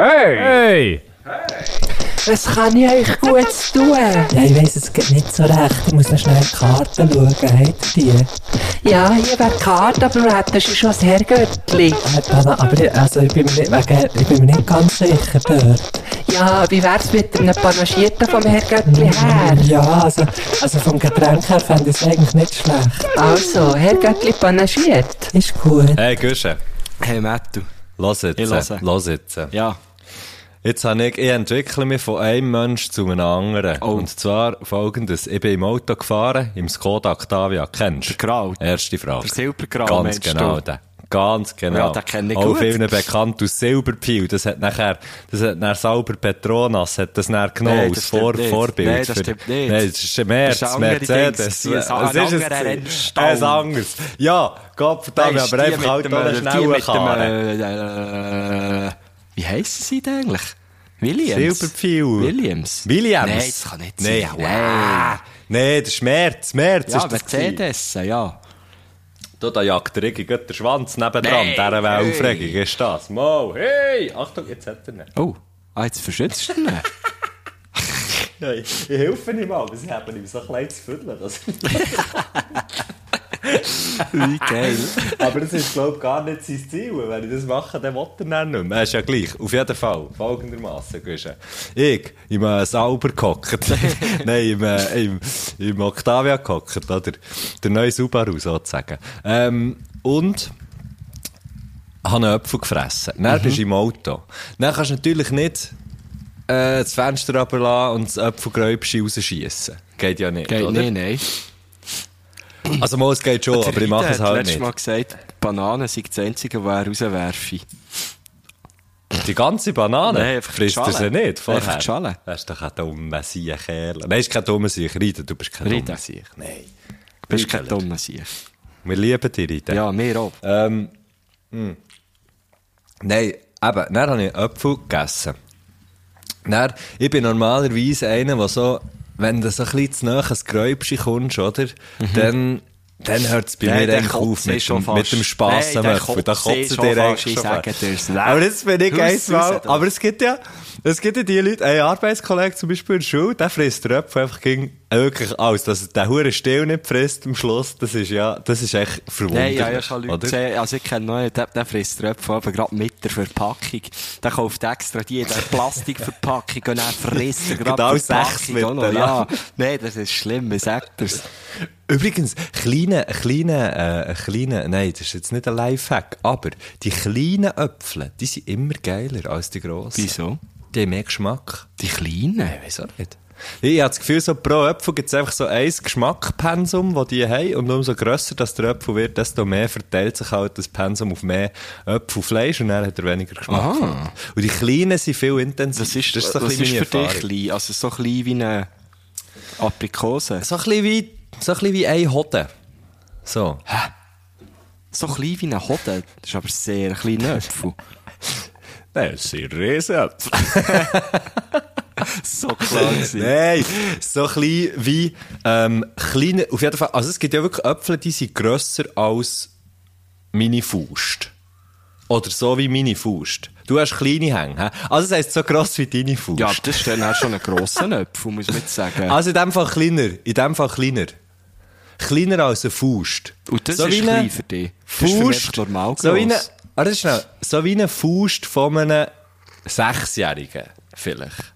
Hey! Hey! Was kann ich euch gut tun? Ja, ich weiss, es geht nicht so recht. Ich muss noch schnell die Karten schauen. Habt ihr die? Ja, hier wäre die Karte, aber du hättest schon das Herrgöttli. Äh, aber ich, also ich, bin mir nicht, wegen, ich bin mir nicht ganz sicher dort. Ja, wie wär's mit einem Panagierten vom Herrgöttli her? Ja, also, also vom Getränk her fände ich es eigentlich nicht schlecht. Also, Herrgöttli panagiert. Ist gut. Hey, Gusche. Hey, Mattu. Los jetzt. Ich höre. Los jetzt. Ja. Jetzt habe ich, ich entwickle mich von einem Mensch zu einem anderen. Oh. Und zwar folgendes. Ich bin im Auto gefahren, im Skoda Octavia. Kennst du? Der Grau. Erste Frage. Der Silbergrau, Ganz genau, du? Ganz genau. Ja, den kenne ich Auch gut. vielen bekannt aus Silberpil. Das hat nachher, das hat nachher Sauber Petronas, hat das nachher genommen als das Vor nicht. Vorbild. Nein, das für- stimmt nicht. Nein, das ist ein Merz, Das ist Mercedes. Dings. Das ist ein Was ist Rennstall. Ein anderes. Ja, Gott verdammt, aber einfach halt auch dem, eine wie heissen sie denn eigentlich? Williams? Silberpfeil. Williams? Williams? Nein, das kann nicht Nein, sein. Nein. Nein, das ist Merz. Merz Ja, ist das. Mercedes, ja. Da, da jagt der Rigi den Schwanz nebendran. Nein, Dieser wäre hey. Aufregung, ist das. Mo, hey! Achtung, jetzt hat er nicht. Oh, ah, jetzt verschützt du ihn. Ja, ich, ich helfe ihm mal, aber sie haben ihm so klein zu fütteln. Das. Wie geil. aber das ist, glaube ich, gar nicht sein Ziel. Wenn ich das mache, dann will er dann nicht mehr. Ist ja gleich. Auf jeden Fall. Folgendermaßen. Ich, im äh, Sauber gehockt. Nein, im, äh, im, im Octavia gehockt, oder? Der neue Subaru, sozusagen. Ähm, und habe einen Apfel gefressen. Dann bist du im Auto. Dann kannst du natürlich nicht äh, das Fenster runterlassen und das Apfelgräubchen rausschiessen. Geht ja nicht, Geht oder? nicht, nein. Also mal, es geht schon, aber ich mache es halt letztes nicht. Mal gesagt, Bananen sind das Einzige, was er rauswerfe. Die ganze Banane? Nein, einfach die Frisst er sie nicht vorher? Einfach die Schale. Das ist doch ein dummer Sieg-Kerl. Nein, ist kein dummer Sieg. Rita, du bist kein Rita. dummer Sieg. Nein. Du bist kein dummer Sieg. Wir lieben dich, Rita. Ja, mir auch. Ähm, hm. Nein, eben, dann habe ich Äpfel gegessen. Dann, ich bin normalerweise einer, der so, wenn du so ein bisschen zu nahe ans Gräubchen kommst, oder? Dann, dann hört es bei. Nein, mir eigentlich auf mit, dem, mit dem Spass Nein, am der Äpfel. Da kotzt dir eigentlich schon. Aber das bin ich raus da. aber es gibt ja, es gibt ja die Leute, ein Arbeitskollege zum Beispiel in der Schule, der frisst Äpfel einfach gegen, wirklich alles. Dass der hure Still nicht frisst am Schluss, das ist ja, das ist echt verwunderlich. Nein, ja, ja, schon Leute gesehen, also ich kenne noch einen, der, der frisst Tröpfe aber gerade mit der Verpackung. Der kauft extra die, der Plastikverpackung und dann frisst er gerade Genau die sechs Verpackung auch noch. miteinander. Ja, nein, das ist schlimm, wie sagt er's? Übrigens, kleine, kleine, äh, kleine, nein, das ist jetzt nicht ein Lifehack, aber die kleinen Äpfel, die sind immer geiler als die grossen. Wieso? Die haben mehr Geschmack. Die Kleinen? Ich weiß auch nicht. Ich habe das Gefühl, so pro Äpfel gibt es einfach so ein Geschmackpensum, das die haben. Und umso grösser das der Äpfel wird, desto mehr verteilt sich halt das Pensum auf mehr Äpfelfleisch und dann hat er weniger Geschmack. Aha. Und die kleinen sind viel intensiver. Das ist, das ist so bisschen ist für meine dich Erfahrung. klein? Also so klein wie eine Aprikose? So ein bisschen wie, so ein bisschen wie ein Hoden. So. So klein wie eine Hode? Das ist aber sehr kleiner Äpfel. Nein, das sind Riesenäpfel. so klar gewesen. Nein, so klein wie, ähm, kleine, auf jeden Fall, also es gibt ja wirklich Äpfel, die sind grösser als meine Faust. Oder so wie meine Faust. Du hast kleine Hänge, hä? Also das heisst so gross wie deine Faust. Ja, das ist dann auch schon ein grosser Äpfel, muss man sagen. Also in dem Fall kleiner, in dem Fall kleiner. Kleiner als eine Faust. Und das so ist klein eine für dich. Das ist für mich normal so wie eine, schnell, so wie eine Faust von einem Sechsjährigen, vielleicht.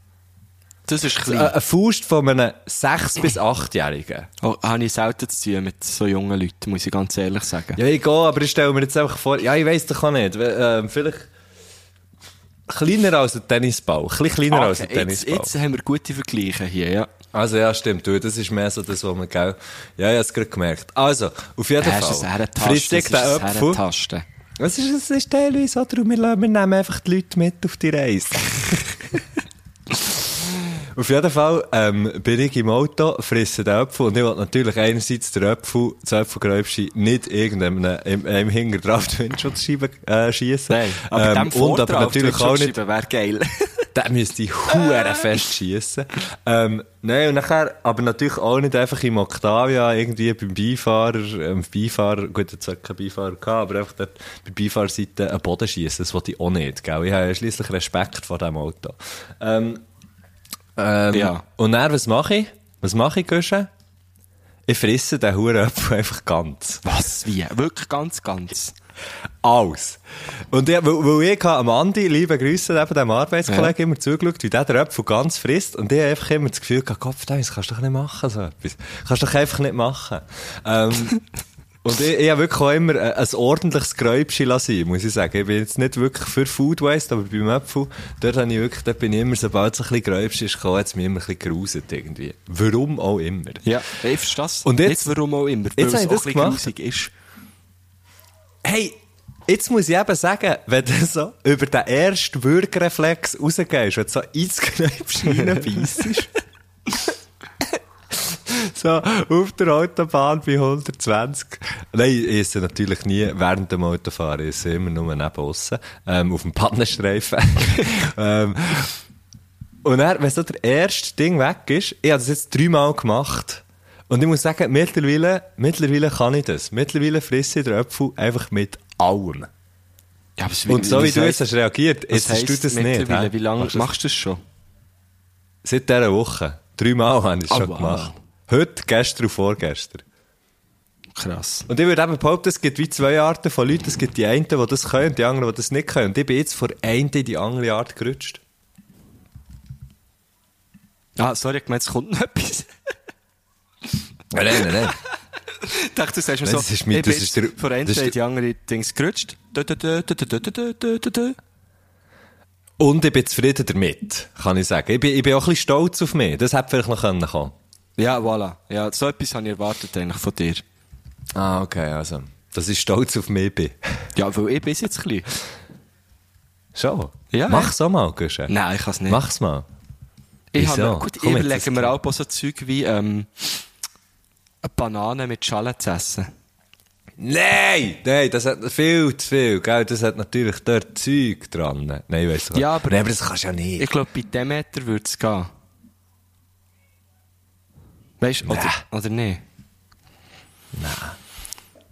Das ist klein. Eine Faust von einem Sechs- bis Achtjährigen. Oh, habe ich selten zu tun mit so jungen Leuten, muss ich ganz ehrlich sagen. Ja, ich gehe, aber ich stelle mir jetzt einfach vor, ja, ich weiss doch auch nicht, äh, vielleicht kleiner als ein Tennisball, ein bisschen kleiner als ein Okay, jetzt, Tennisball. jetzt haben wir gute Vergleiche hier, ja. Also ja, stimmt, du, das ist mehr so das, was man, gell, ja, ich hab's gerade gemerkt. Also, auf jeden Fall, ein Herentasten. Das den ein. Herentasten. Es ist, es ist teilweise so, darum, wir nehmen einfach die Leute mit auf die Reise. auf jeden Fall ähm, bin ich im Auto, frisse den Apfel und ich will natürlich einerseits den Apfel, das Apfelgräubchen, nicht irgendeinem im, im Hinger drauf die Windschutzscheibe äh, schiessen. Nein, aber ähm, und aber natürlich auch nicht wäre geil. der müsste hure fest schiessen. Ähm, nein, und nachher, aber natürlich auch nicht einfach im Octavia irgendwie beim Beifahrer, ähm, Beifahrer, gut, jetzt hat kein Beifahrer gehabt, aber einfach dort bei Beifahrerseite einen Boden schiessen, das wollte ich auch nicht, gell. Ich habe ja schliesslich Respekt vor diesem Auto. Ähm, ähm, Ja. Und dann, was mache ich? Was mache ich, Guschen? Ich fresse den Hurenapfel einfach ganz. Was? Wie? Wirklich ganz, ganz. Alles. Und ich, weil, weil ich am Andi, liebe Grüße, eben dem Arbeitskollegen, immer zugeschaut, wie der den Apfel ganz frisst. Und ich habe einfach immer das Gefühl gehabt, Kopf, das kannst du doch nicht machen, so etwas. Kannst du doch einfach nicht machen. Ähm, und ich, ich habe wirklich auch immer ein, ein ordentliches Gräubchen lassen, muss ich sagen. Ich bin jetzt nicht wirklich für Food Waste, aber beim Apfel, dort habe ich wirklich, dort bin ich immer, sobald es ein bisschen Gräubchen ist gekommen, hat es mich immer ein bisschen geruset irgendwie. Warum auch immer. Ja, ich verstehe das. Und jetzt- Nicht warum auch immer. jetzt Weil habe es ich auch das ein bisschen ist. Hey, jetzt muss ich eben sagen, wenn du so über den ersten Würgereflex rausgehst, wenn du so ins Knäupchen reinbeissest, so auf der Autobahn bei 120. Nein, ich esse natürlich nie während dem Autofahren, ich esse immer nur neben aussen, ähm, auf dem Pannenstreifen. ähm, und dann, wenn so der erste Ding weg ist, ich habe das jetzt dreimal gemacht. Und ich muss sagen, mittlerweile, mittlerweile kann ich das. Mittlerweile frisse ich den Apfel einfach mit allem. Ja, Und so wie du jetzt hast reagiert, jetzt hast du das nicht. Wie lange Machst du das schon? Seit dieser Woche. Dreimal habe ich es Oh, schon gemacht. Heute, gestern und vorgestern. Krass. Und ich würde eben behaupten, es gibt wie zwei Arten von Leuten. Es gibt die einen, die das können und die anderen, die das nicht können. Und ich bin jetzt von einer in die andere Art gerutscht. Ah, sorry, ich meinte, es kommt noch etwas. nein, nein, nein. Ich dachte, du sagst mir so, das ist mein, von einer in die andere Dings gerutscht. Und ich bin zufrieden damit, kann ich sagen. Ich bin, ich bin auch ein bisschen stolz auf mich. Das hätte vielleicht noch kommen können. Ja, voilà. Ja, so etwas habe ich erwartet eigentlich von dir. Ah, okay, also. Dass ich stolz auf mich bin. Ja, weil ich bin jetzt ein bisschen. Schon? Ja, Mach's auch mal, Guschen. Nein, ich kann es nicht. Mach's mal. Ich, Wieso? habe, gut, ich Komm überlege mir auch so Zeug wie ähm, eine Banane mit Schale zu essen. Nein! Nein, das hat viel zu viel, gell? Das hat natürlich dort Zeug dran. Nein, weißt du Ja, aber- Nein, aber das kannst du ja nicht. Ich glaube, bei Demeter würde es gehen. Weißt du, oder, oder nicht?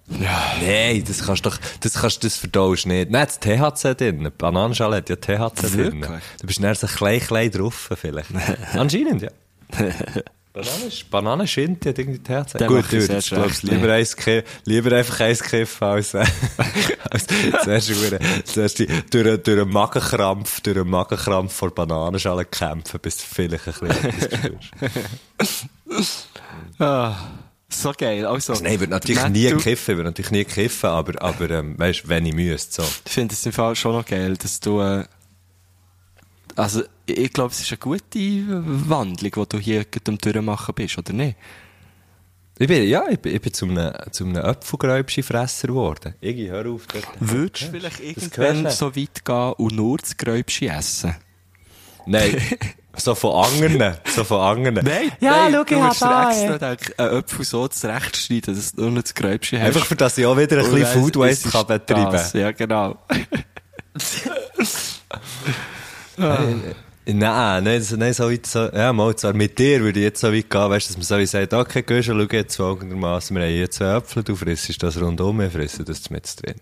Nein, das kannst du doch, das kannst, das verdaust nicht. Nein, das THC drin. Bananenschale hat ja THC drin. Du bist dann so klein, klein drauf, vielleicht. Anscheinend, ja. Banane, Schinti hat irgendwie THC. Den Gut, ich würdest, glaubst, lieber, eins lieber einfach eins kiffen als, äh, als zuerst, zuerst die, durch, durch einen Magenkrampf, durch einen Magenkrampf vor Bananenschale kämpfen, bis du vielleicht ein bisschen etwas spürst. Ah, so geil. Also, Nein, ich würde natürlich Matt, nie du- kiffen, ich würde natürlich nie kiffen, aber, aber, ähm, weißt, wenn ich müsste, so. Ich finde es im Fall schon noch geil, dass du, äh, also, ich, ich glaube, es ist eine gute Wandlung, die du hier am Durchmachen bist, oder nicht? Ich bin, ja, ich bin, ich bin zu einem, zu einem Apfelgräubchen-Fresser geworden. Iggy, hör auf. dort. Würdest du vielleicht irgendwann nicht. so weit gehen und nur das Gräubchen essen? Nein, so von anderen, so von anderen. Nein, Ja, nein, schau, du ich musst hab dir da, extra ey. den einen Apfel so zurechtschneiden, dass du nur noch das Gräubchen hast. Einfach für das ich auch wieder ein Und bisschen Food Waste kann betreiben das. Ja, genau. Nein, nein, so, nein, so weit, so, ja, mal, zwar mit dir würde ich jetzt so weit gehen, weißt, dass man so wie sagt, okay, gehst du, schau jetzt folgendermaßen, wir haben hier zwei Äpfel, du frissest das rundum, wir fressen das mit drin.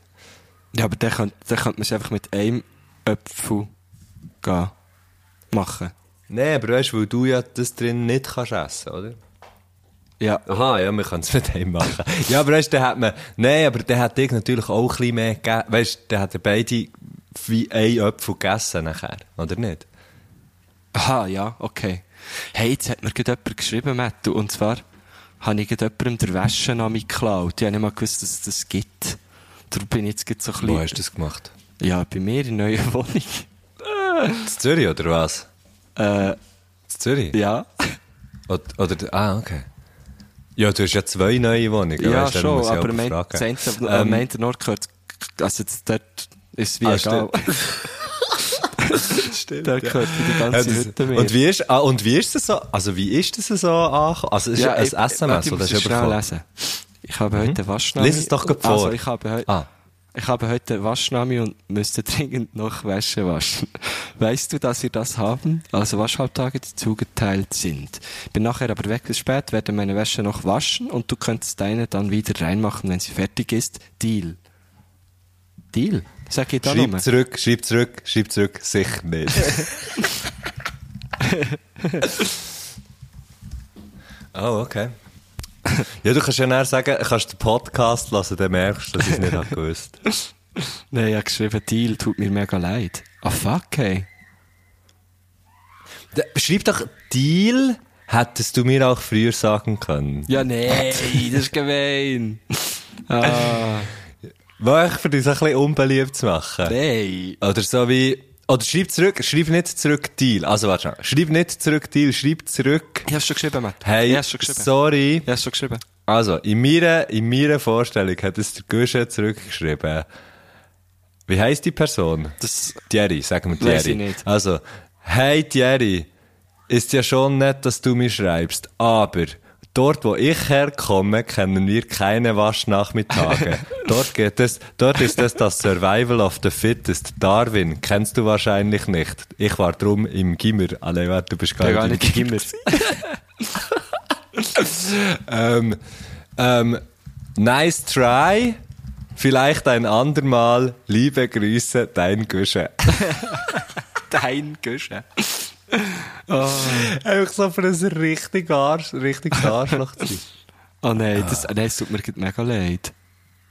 Ja, aber dann könnte, dann könnte man es einfach mit einem Apfel gehen. machen. Nein, aber weißt du, weil du ja das drin nicht kannst essen, oder? Ja. Aha, ja, man kann es mit einem machen. ja, aber weißt du, dann hat man, nein, aber der hat ich natürlich auch ein bisschen mehr gegeben, weißt du, der hat beide wie ein Apfel gegessen nachher, oder nicht? Aha, ja, okay. Hey, jetzt hat mir gerade jemand geschrieben, Matt, und zwar habe ich gerade jemandem der Wäsche an mich geklaut. Ich habe nicht mal gewusst, dass es das gibt. Darum bin ich jetzt gerade so ein Wo bisschen... hast du das gemacht? Ja, bei mir in der neuen Wohnung. In Zürich, oder was? Äh, In Zürich? ja. Oder, oder, ah, okay. Ja, du hast ja zwei neue Wohnungen. Ja, weißt, schon, aber eine, Ähm, der Nord gehört, also dort ist es wie Ah, egal. dort gehört die Ja, ganze das- Hütte mir. und wie ist, ah, und wie ist das so, also wie ist das so angekommen? Also, es ist Ja, ein ich- SMS, ich oder es schnell lesen. Ich habe heute Waschnahme. Lies es doch Also, vor. ich habe heute, Ah. Ich habe heute Waschnami und müsste dringend noch Wäsche waschen. Weißt du, dass wir das haben? Also Waschhalbtage, die zugeteilt sind. Bin nachher aber weg bis spät, werde meine Wäsche noch waschen und du könntest deine dann wieder reinmachen, wenn sie fertig ist. Deal. Deal? Sag ich da Schreib nochmal. zurück, schreib zurück, schreib zurück. Sicher nicht. oh, okay. Ja, du kannst ja näher sagen, kannst den Podcast hören, dann merkst du, dass ich es nicht habe gewusst. Nein, ich habe geschrieben, Deal, tut mir mega leid. Ah, fuck, hey. Schreib doch, Deal hättest du mir auch früher sagen können. Ja, nee, das ist gemein. Ah, War ich für dich so ein bisschen unbeliebt zu machen? nein. Oder so wie, oder schreib zurück, schreib nicht zurück Deal. Also warte schon. Schreib nicht zurück Deal, schreib zurück. Ich hab's schon geschrieben, Matt. Hey, ich hab's schon geschrieben. sorry. Ich hab's schon geschrieben. Also, in meiner, in meiner Vorstellung hat es der Gusche zurückgeschrieben. Wie heisst die Person? Das, Thierry, sagen wir Thierry. ich nicht. Also, hey Thierry, ist ja schon nett, dass du mir schreibst, aber dort, wo ich herkomme, kennen wir keine Waschnachmittage. dort geht es, dort ist es das Survival of the Fittest. Darwin, kennst du wahrscheinlich nicht. Ich war drum im Gimmer. Alle, warte, du bist gar, gar nicht im immer. ähm, ähm, nice try. Vielleicht ein andermal. Liebe Grüße, dein Gusche. Dein Güsche. Einfach so für ein richtig Arsch, richtiges Arschloch zu sein. Oh nein, das, nein, es tut mir mega leid.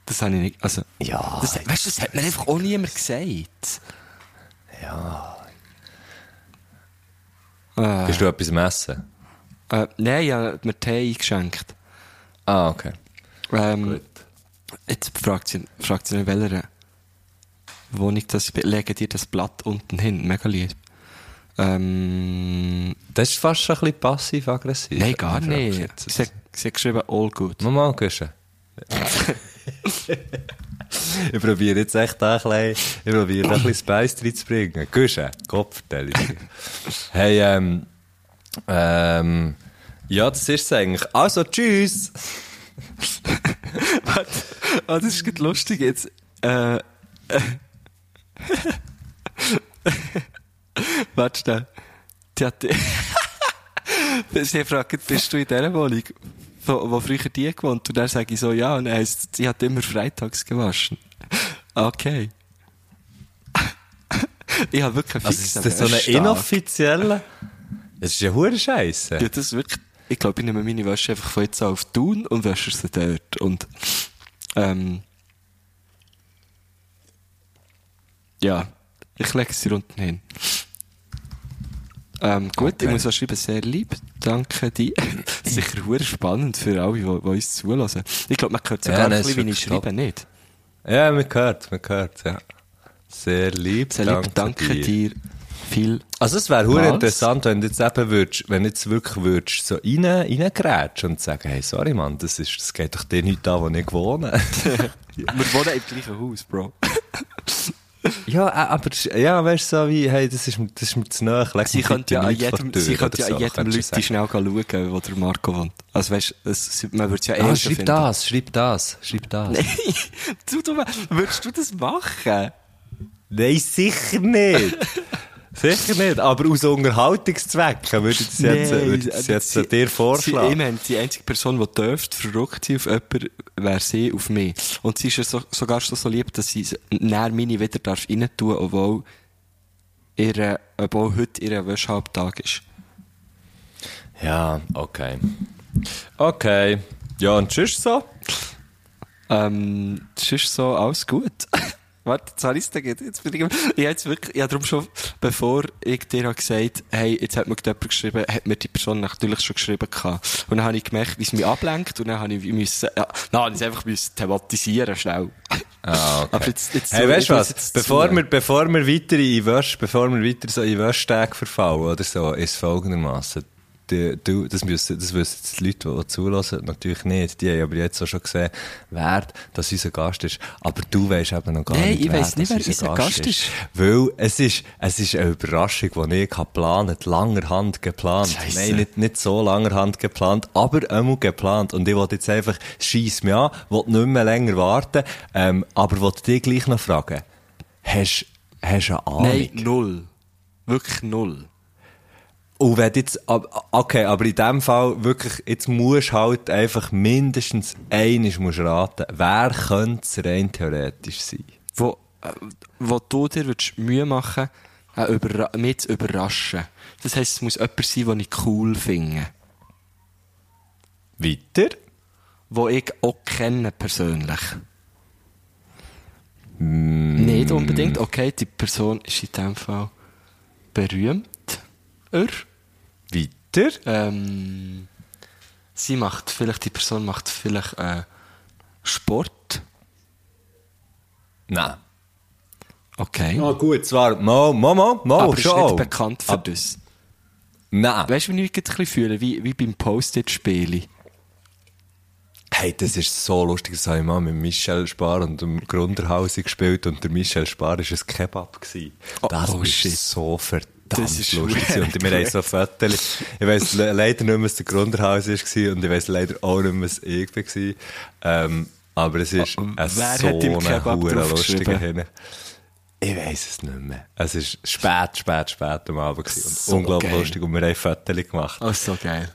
Das habe ich nicht, also. Ja. Das, weißt du, das hat mir einfach auch niemand gesagt. Ja. Äh, Bist du etwas am Essen? äh, nein, ich habe mir Tee eingeschenkt. Ah, okay. Ähm, jetzt fragt sie, fragt sie in welcher Wohnung das ich bin. Lege dir das Blatt unten hin. Mega lieb. Ähm, Das ist fast schon ein bisschen passiv-aggressiv. nein, gar nicht. Sie, sie hat geschrieben, all good. Mama, Gusche. ich probiere jetzt echt ein bisschen, ich probiere da ein bisschen Spice reinzubringen. Gusche, Kopfverteilung. hey, ähm, ähm, ja, das ist es eigentlich. Also, tschüss! Warte, ah, das ist lustig jetzt. Äh, äh. Warte schnell. Die hat, sie fragt, bist du in dieser Wohnung, wo, wo früher die gewohnt? Und dann sage ich so, ja, und dann heisst, sie hat immer freitags gewaschen. Okay. ich habe wirklich einen Also, fixen ist das so eine inoffizielle? Das ist ja hure Scheiße. Ja, das ist wirklich, ich glaube, ich nehme meine Wäsche einfach von jetzt an auf Tun und wasche sie dort. Und, ähm, ja, ich lege sie unten hin. Ähm, gut, Okay. ich muss auch schreiben, sehr lieb. Danke dir. Sicher hure spannend für alle, die, die uns zulassen. Ich glaube, man hört sogar Ja, ein bisschen, wie ich schreibe, nicht? Ja, man hört, man hört, ja. Sehr lieb, Sehr lieb, danke, dir. Viel. Also es wäre hure interessant, wenn du jetzt eben würdest, wenn du jetzt wirklich würdest, so rein, reingrätschen und sagen, hey, sorry Mann, das ist, das geht doch dir nicht an, wo ich wohne. Wir wohnen im gleichen Haus, Bro. Ja, äh, aber, ja, weißt du, so wie, hey, das ist, mir- das ist mir zu leg Sie könnte ja an jedem, sie könnte ja so, jedem du Leute schnell schauen, wo der Marco wohnt. Also weißt, es, man würde es ja eh Ah, schreib finden. das, schreib das, schreib das. Nein, du, du, würdest du das machen? Nein, sicher nicht. sicher nicht, aber aus Unterhaltungszwecken würde ich das jetzt, Nein, würde ich das aber jetzt sie- dir Sie, vorschlagen. ich meine, die einzige Person, die dürfte verrückt sein auf jemanden, wäre sie auf mich. Und sie ist ja so, sogar schon so lieb, dass sie näher meine wieder darf rein tun, obwohl ihre, obwohl heute ihr Wäschehalbtag ist. Ja, okay. Okay. Ja, und tschüss so. Ähm, ist so alles gut. Warte, habe ich es jetzt bin ich, ich habe jetzt wirklich, ich habe darum schon, bevor ich dir habe gesagt, hey, jetzt hat mir jemand geschrieben, hat mir die Person natürlich schon geschrieben gehabt. Und dann habe ich gemerkt, wie es mich ablenkt, und dann habe ich müssen, ja, habe ich einfach müssen thematisieren, schnell. Ah, okay. Aber jetzt, jetzt, Hey, weißt ich du was? Bevor zu- wir, bevor wir weiter in Wäsch, bevor wir weiter so in Wäschtage verfallen oder so, ist folgendermaßen. Die, du, das, müssen, das wissen die Leute, die zulassen, natürlich nicht. Die haben aber jetzt auch schon gesehen, wer das unser Gast ist. Aber du weißt eben noch gar Nein, nicht, ich weiss nicht, wer unser Gast ist. Weil es ist, es ist eine Überraschung, die ich geplant langer Hand geplant. Scheisse. Nein, nicht, nicht so langer Hand geplant, aber einmal geplant. Und ich wollte jetzt einfach, schieß mich an, wollte nicht mehr länger warten, ähm, aber wollte dich gleich noch fragen. Hast, hast du eine Ahnung? Nein, null. Wirklich null. Und wenn jetzt, okay, aber in dem Fall wirklich, jetzt musst du halt einfach mindestens eines musst raten. Wer könnte es rein theoretisch sein? Wo, äh, wo du dir würdest Mühe machen äh, mich zu überraschen. Das heisst, es muss jemand sein, den ich cool finde. Weiter? Wo ich auch kenne persönlich. Nicht unbedingt. Okay, die Person ist in dem Fall berühmt. Er. Weiter? Ähm, sie macht vielleicht, die Person macht vielleicht äh, Sport. Nein. Okay. Ah, gut, zwar, mo, mo, mo, mo, Aber ist schon. nicht auch. bekannt für Ab- das. Nein. Weißt du, wie ich mich ein fühle? Wie, wie beim Post-it-Spielen. Hey, das ist so lustig, das habe ich mal mit Michel Spar und dem Grunderhausen gespielt und der Michel Spar war ein Kebab. Gewesen. Oh, das oh, ist shit. so verdammt Das ist lustig. Und wir haben so Fotos. Ich weiss le leider nicht mehr, was der Grunderhausen war und ich weiss leider auch nicht mehr, was ich war. Ähm, aber es ist ein so im ein Kebab hure draufgeschrieben? lustiger Hin. Ich weiss es nicht mehr. Es ist spät, spät, spät am Abend und So unglaublich geil. lustig und wir haben Fotos gemacht. Oh, so geil.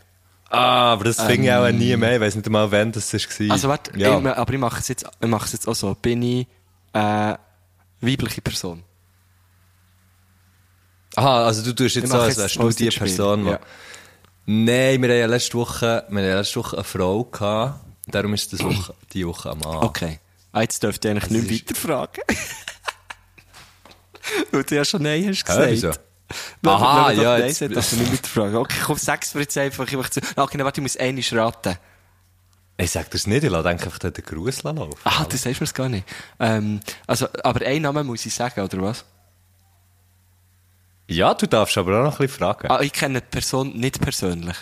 Ah, aber das fing ich auch nie mehr. Ich weiss nicht einmal, wann das war. Also warte, ja. ich, aber ich mache es jetzt, ich jetzt auch so. Bin ich äh, weibliche Person? Aha, also du tust jetzt so als wärst du die. Person, die... Ja. Nein, wir haben ja letzte Woche, wir haben ja letzte Woche eine Frau gehabt. Darum ist das Woche, die Woche am Mann. Okay. Ah, jetzt dürft ihr eigentlich Das nicht ist- weiterfragen. Weil du ja schon Nein hast Hä, gesagt. wieso? Wenn- Aha, wir doch ja, Nein jetzt- sagen, dass du nicht weiterfragen. Okay, komm, sag's mir jetzt einfach. Ich möchte zu... Okay, nein, warte, ich muss einmal raten. Ich sag das nicht, ich lasse einfach den Gruß laufen. Ah, das sagst du mir's gar nicht. Ähm, also, aber einen Namen muss ich sagen, oder was? Ja, du darfst aber auch noch ein bisschen fragen. Ah, ich kenne die Person nicht persönlich.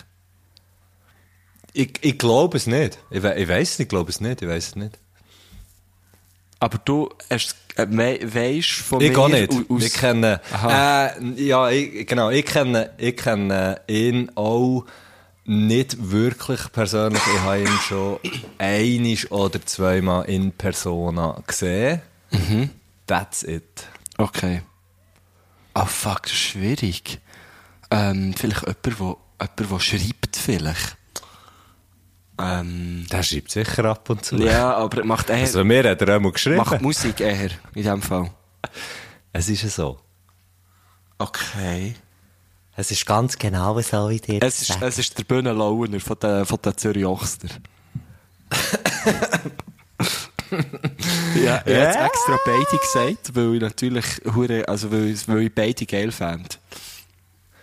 Ich, ich glaube es nicht. Ich, we ich weiss nicht, ich glaube es nicht, ich weiss es nicht. Aber du hast, äh, we weisst von Ich mir gar nicht. au- aus- Ich kenne, äh, ja, ich, genau, ich kenne, ich kenne ihn auch nicht wirklich persönlich. Ich habe ihn schon einisch oder zweimal in Persona gesehen. Mhm. That's it. Okay. Ah, fuck, das ist schwierig. Ähm, vielleicht jemand, wo, jemand, der schreibt, vielleicht. Ähm, Der schreibt sicher ab und zu. ja, aber macht eher, Also mir hat er auch geschrieben. macht Musik eher, in dem Fall. Es ist ja so. Okay. Es ist ganz genau so, wie dir Es ist, es ist der Bühnenlauner von der, von der Zürich Ochster. ja, ich habe jetzt extra beide gesagt, weil ich natürlich, also weil, weil ich beide geil fand.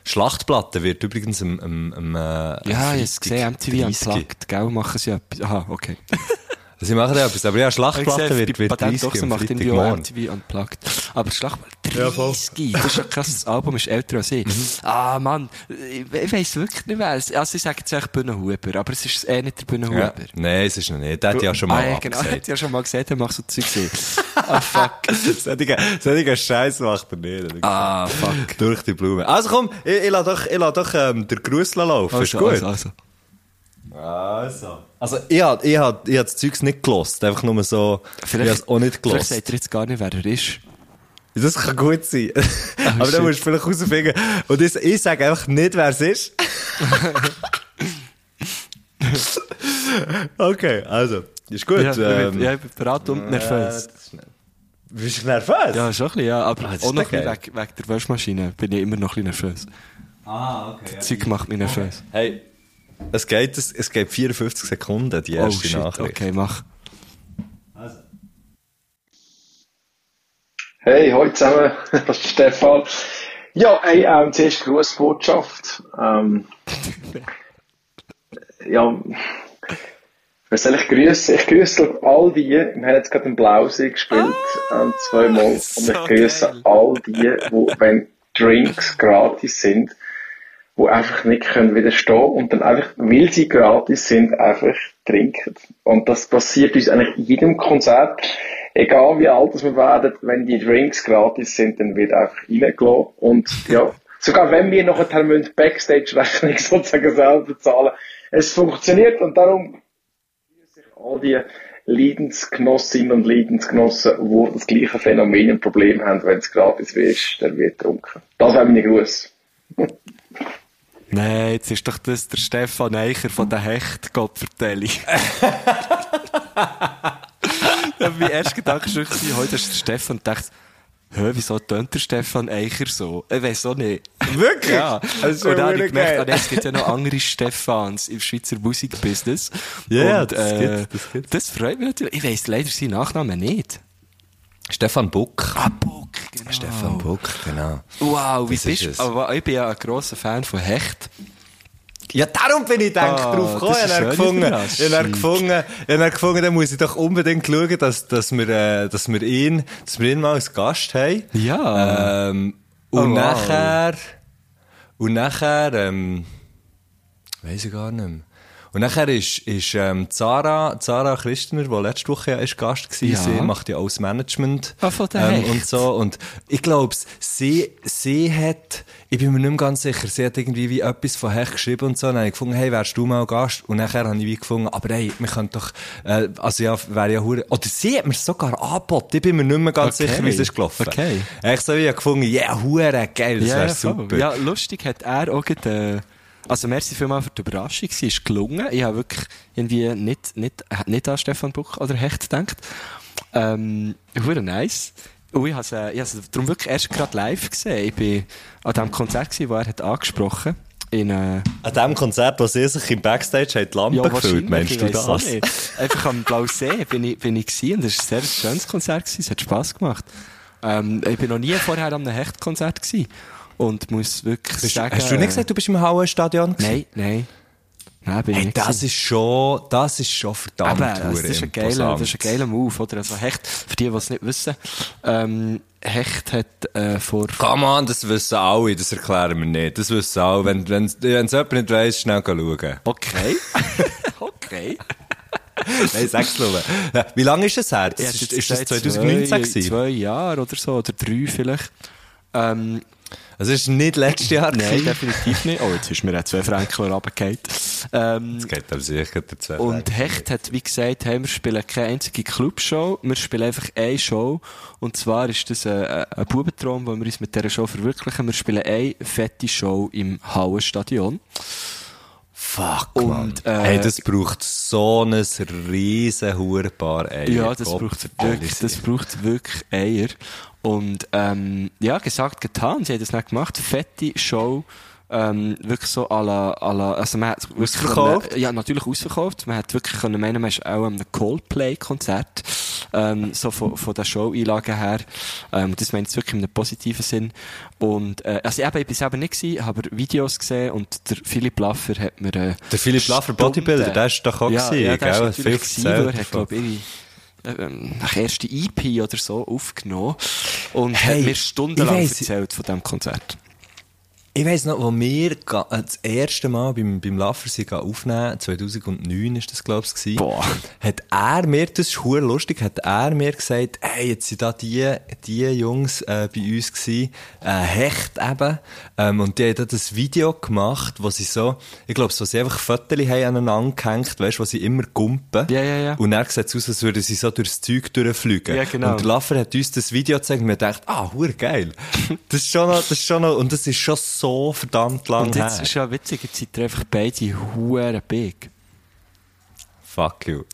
Schlachtplatte wird übrigens am, am, am äh, Ja, ich habe es gesehen, MTV 30. unplugged, gell, machen sie etwas. Aha, okay. Sie machen ja etwas, aber ja, Schlachtplatte wird, wird 30 Patent am macht Freitagmorgen. MTV unplugged. Aber Schlachtplatte 30, das ist ja krass, das Album ist älter als ich. Ah, Mann, ich, ich weiss wirklich nicht mehr. Also ich sage jetzt echt Bühnenhuber, aber es ist eh nicht der Ja. Bühnenhuber. Nein, es ist noch nicht. Der hat ja schon mal ah, ja, genau, hat ja schon mal gesagt, er macht so Zeug gesehen. ah, fuck. Solche, solche Scheiß macht er nicht. Ah, fuck. Durch die Blume. Also komm, ich, ich lasse doch, ich lasse doch ähm, den Gruß laufen. ist Also, gut. also, also. Also. Also, ich habe ich hab, ich hab das Zeugs nicht gelost. Einfach nur so, ich habe es auch nicht vielleicht gelost. sagt er jetzt gar nicht, wer er ist. Das kann gut sein. Aber shit. dann musst du vielleicht herausfinden. Und ich, ich sage einfach nicht, wer es ist. okay, also. Ist gut. ja, ich ähm, bin, ja, ich bin bereit und nervös. äh, Bist du nervös? Ja, schon ein bisschen, ja. Aber Ah, auch ist noch geil. wegen, wegen der Waschmaschine bin ich immer noch ein bisschen nervös. Ah, okay. Das Zeug macht mich nervös. Hey, es geht, es, es geht 54 Sekunden, die Oh erste shit, Nachricht. okay, mach. Hey, hallo zusammen, das ist Stefan. Ja, ey, ähm, zuerst Grußbotschaft. Ähm, ja, was soll ich grüßen? Ich grüße all die, wir haben jetzt gerade einen Blausee gespielt, ähm, zweimal, und so ich grüße all die, wo, wenn Drinks gratis sind, die einfach nicht können widerstehen und dann einfach, weil sie gratis sind, einfach trinken. Und das passiert uns eigentlich in jedem Konzert. Egal wie alt wir werden, wenn die Drinks gratis sind, dann wird einfach reingelassen. Und ja, sogar wenn wir nachher müssen Backstage-Rechnung sozusagen selber zahlen, es funktioniert und darum sich all die Leidensgenossinnen und Leidensgenossen, die das gleiche Phänomen und Problem haben, wenn es gratis ist, dann wird getrunken. Das wäre meine Gruß. Nein, jetzt ist doch das der Stefan Eicher von der Hecht, habe mein erster Gedanke gewesen, heute ist der Stefan und dachte, Hä, wieso tönt der Stefan Eicher so? Ich weiß auch nicht. Wirklich? Ja. Also, und dann habe ich gemerkt, ah, es gibt ja noch andere Stefans im Schweizer Musikbusiness. Ja, und, das äh, das gibt's. Das freut mich natürlich. Ich weiss leider seinen Nachnamen nicht. Stefan Buck. Ah, Buck, genau. Stefan Buck, genau. Wow, wie Das bist ist du? Aber ich bin ja ein grosser Fan von Hecht. Ja, darum bin ich denk, Ah, drauf gekommen. Ich habe eine gefunden, ich habe gefunden, ich habe gefunden, dann muss ich doch unbedingt schauen, dass, dass wir, äh, dass wir ihn, dass wir ihn mal als Gast haben. Ja. Ähm, Oh, und wow. nachher, und nachher, ähm, weiss ich gar nicht mehr. Und nachher ist, ist, ähm, Zara, Zara Christner, die letzte Woche ja ist Gast war, Ja. sie macht ja auch das Management. Von der ähm, und so. Und ich glaube, sie, sie hat, ich bin mir nicht mehr ganz sicher, sie hat irgendwie wie etwas von Hecht geschrieben und so. Und dann habe ich gefunden, hey, wärst du mal Gast? Und nachher habe ich wie gefunden, aber hey, wir können doch, äh, also ja, wäre ja hure, oder sie hat mir sogar angeboten. Ich bin mir nicht mehr ganz Okay. sicher, wie es ist gelaufen. Okay. Ich so wie gefunden, ja, yeah, hure geil, das wäre voll. super. Ja, lustig hat er auch gerade, äh, also merci vielmals für die Überraschung, sie ist gelungen. Ich habe wirklich irgendwie nicht, nicht, nicht an Stefan Buch oder Hecht gedacht. Ähm, nice. Und ich habe es, äh, ich habe es darum wirklich erst gerade live gesehen. Ich bin an dem Konzert gewesen, wo er hat angesprochen. In, äh, An dem Konzert, wo sie sich im Backstage hat die Lampe gefüllt, wahrscheinlich, meinst du das? Einfach am Blausee bin ich, bin ich gewesen und es war ein sehr schönes Konzert gewesen. Es hat Spass gemacht. Ähm, ich bin noch nie vorher an einem Hechtkonzert gewesen. Und muss wirklich Bist, sagen... hast du nicht gesagt, du bist im Hauenstadion? Nein, nein. Nein, bin ich Hey, nicht. das gewesen. ist schon, das ist schon verdammt Eben, das, ist ein geiler, das ist ein geiler Move, oder? Also Hecht, für die, die es nicht wissen, ähm, Hecht hat äh, vor... Come on, das wissen alle, das erklären wir nicht. Das wissen alle. Wenn, wenn, wenn es jemand nicht weiss, schnell schauen. Okay. okay. Nein, sag's nur. Wie lange ist es her? Ja, Ist, ist das seit 2019 zwei, gewesen? Zwei Jahre oder so, oder drei vielleicht. Ähm, Also ist nicht letztes Jahr nein, definitiv nicht. Oh, jetzt ist mir auch zwei Fränkler runtergefallen. Ähm, Das geht aber sicher der zwei Und Hecht hat, wie gesagt, hey, wir spielen keine einzige Clubshow, wir spielen einfach eine Show. Und zwar ist das ein, ein Bubentraum, wo wir uns mit dieser Show verwirklichen. Wir spielen eine fette Show im Hauenstadion. Fuck, Und, äh, hey, das braucht so ein riesen Hurenpaar Eier. Ja, das Gott braucht wirklich, das braucht wirklich Eier. Und, ähm, ja, gesagt, getan. Sie haben das nicht gemacht. Fette Show. Ähm, wirklich so à la, à la, also man hat wirklich Ausverkauft? können- ja, natürlich ausverkauft. Man hat wirklich können meinen, man ist auch einem Coldplay-Konzert, ähm, so von, von der Show-Einlage her. Ähm, das meint es wirklich in einem positiven Sinn. Und, äh, also eben, ich bin selber nicht gewesen, habe Videos gesehen und der Philipp Laffer hat mir, äh, Der Philipp Laffer Bodybuilder, der ist doch auch ja, gewesen, ja, der ist natürlich Viel gewesen, weil er hat, davon. glaub ich, ähm, nach erste EP oder so aufgenommen und Hey, hat mir stundenlang erzählt von diesem Konzert. Ich weiss noch, wo wir äh, das erste Mal beim, beim Laffer sind ga aufnehmen, 2009 ist das, glaub's gewesen. Boah. Hat er mir, das ist lustig, hat er mir gesagt, hey, jetzt sind da die, die Jungs, äh, bei uns gewesen, äh, Hecht eben, ähm, und die haben da das Video gemacht, wo sie so, ich glaube, so sie einfach Fotos haben aneinander gehängt, weißt, wo sie immer gumpen. Ja, ja, ja. Und er sieht aus, als würden sie so durchs Zeug durchfliegen. Ja, genau. Und der Laffer hat uns das Video gezeigt und wir gedacht, ah, geil. Das ist schon noch, das ist schon noch, und das ist schon so verdammt lang Und jetzt her. ist ja witzig, jetzt ihr einfach beide huere big. Fuck you.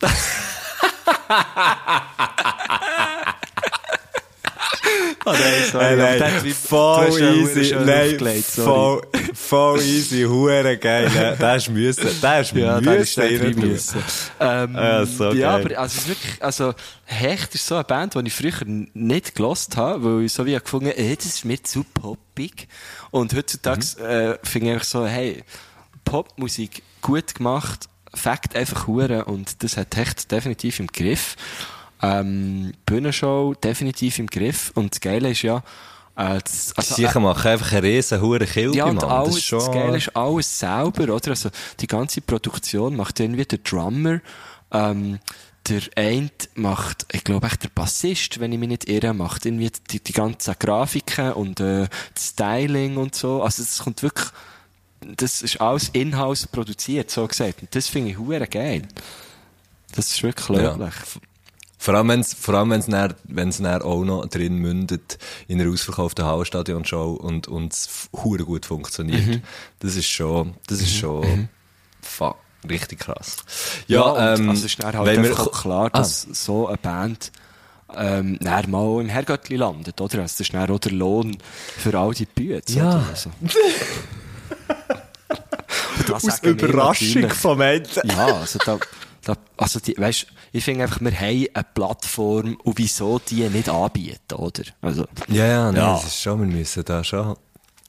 Oh nein, sorry, nein, wie- voll easy, nein, voll, voll easy, hure geil? Der ist müssen, der ist Ja, ist müssen drin tun. müssen. Ähm, Ja, so ja, aber also, es ist wirklich, also Hecht ist so eine Band, die ich früher nicht gelost habe, weil ich so wie gefunden habe, äh, das ist mir zu poppig. Und heutzutage Mhm. äh, finde ich so, hey, Popmusik gut gemacht, Fakt einfach hure und das hat Hecht definitiv im Griff. Ähm, Bühnenshow definitiv im Griff und das Geile ist ja, Äh, das, also, Sicher machen einfach einen riesen Huren Kilbe, ja, Mann. alles, das ist schon... das Geile ist alles selber, oder? Also, die ganze Produktion macht irgendwie der Drummer, ähm, der eine macht, ich glaube echt der Bassist, wenn ich mich nicht irre, macht irgendwie die, die ganzen Grafiken und äh, das Styling und so. Also es kommt wirklich, das ist alles in-house produziert, so gesagt. Und das finde ich hure geil. Das ist wirklich Ja. Vor allem, wenn's, vor allem, wenn's dann, wenn's dann auch noch drin mündet in einer ausverkauften Hallstadion-Show und, und es hure gut funktioniert. Mhm. Das ist schon, das ist schon, fuck, richtig krass. Ja, Ja, ähm, also es ist dann halt wenn wir- klar, dass so eine Band ähm, dann mal im Herrgöttli landet, oder? Also das ist dann auch der Lohn für all die Bühne. Ja. Oder? Also. Aus Überraschung vom Ende. Ja, also da also die, weißt, ich finde einfach, wir haben eine Plattform und wieso die nicht anbieten, oder? Also, Ja, ja, nein, Ja. das ist schon, wir müssen da schon.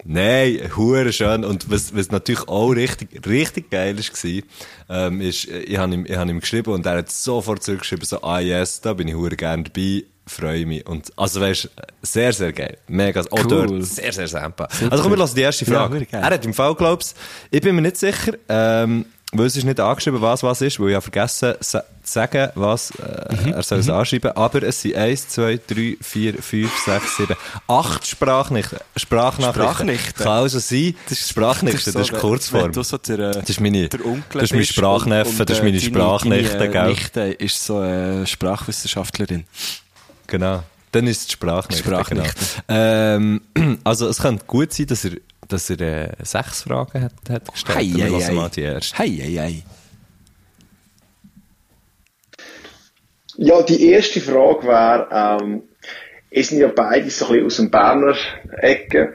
Nein, hure schön. Und was, was natürlich auch richtig, richtig geil ist, war, ähm, ist, ich habe ihm, ich hab ihm geschrieben und er hat sofort zurückgeschrieben, so, ah yes, da bin ich hure gern dabei, freue mich. Und, also weißt, sehr, sehr geil. Mega, auch Cool. dort, sehr, sehr sempa. Also komm, wir lassen die erste Ja, Frage. geil. er hat im Fall, glaubst ich bin mir nicht sicher, ähm, weil es ist nicht angeschrieben, was was ist, weil ich habe vergessen zu sagen, was äh, er soll es anschreiben. Aber es sind 1, 2, 3, 4, 5, 6, 7, 8 Sprachnachrichten. Sprachnachrichten. Sprachnachrichten? Kann also sein, das ist Sprachnachrichten, das ist, so, Kurzform. Wenn du so der, Das ist meine, der Onkel das ist mein Sprachneffe, und- das ist äh, meine Sprachnichte, deine, gell? Nichte ist so eine Sprachwissenschaftlerin. Genau. Dann ist es Sprachnichte. Sprachnichte. Genau. Ähm, also es könnte gut sein, dass er, dass er äh, sechs Fragen hat, hat gestellt. Hei, hei, hei. mal die erste. Hei, hei, hei. Ja, die erste Frage wäre, ähm, ihr sind ja beide so ein bisschen aus dem Berner Ecke.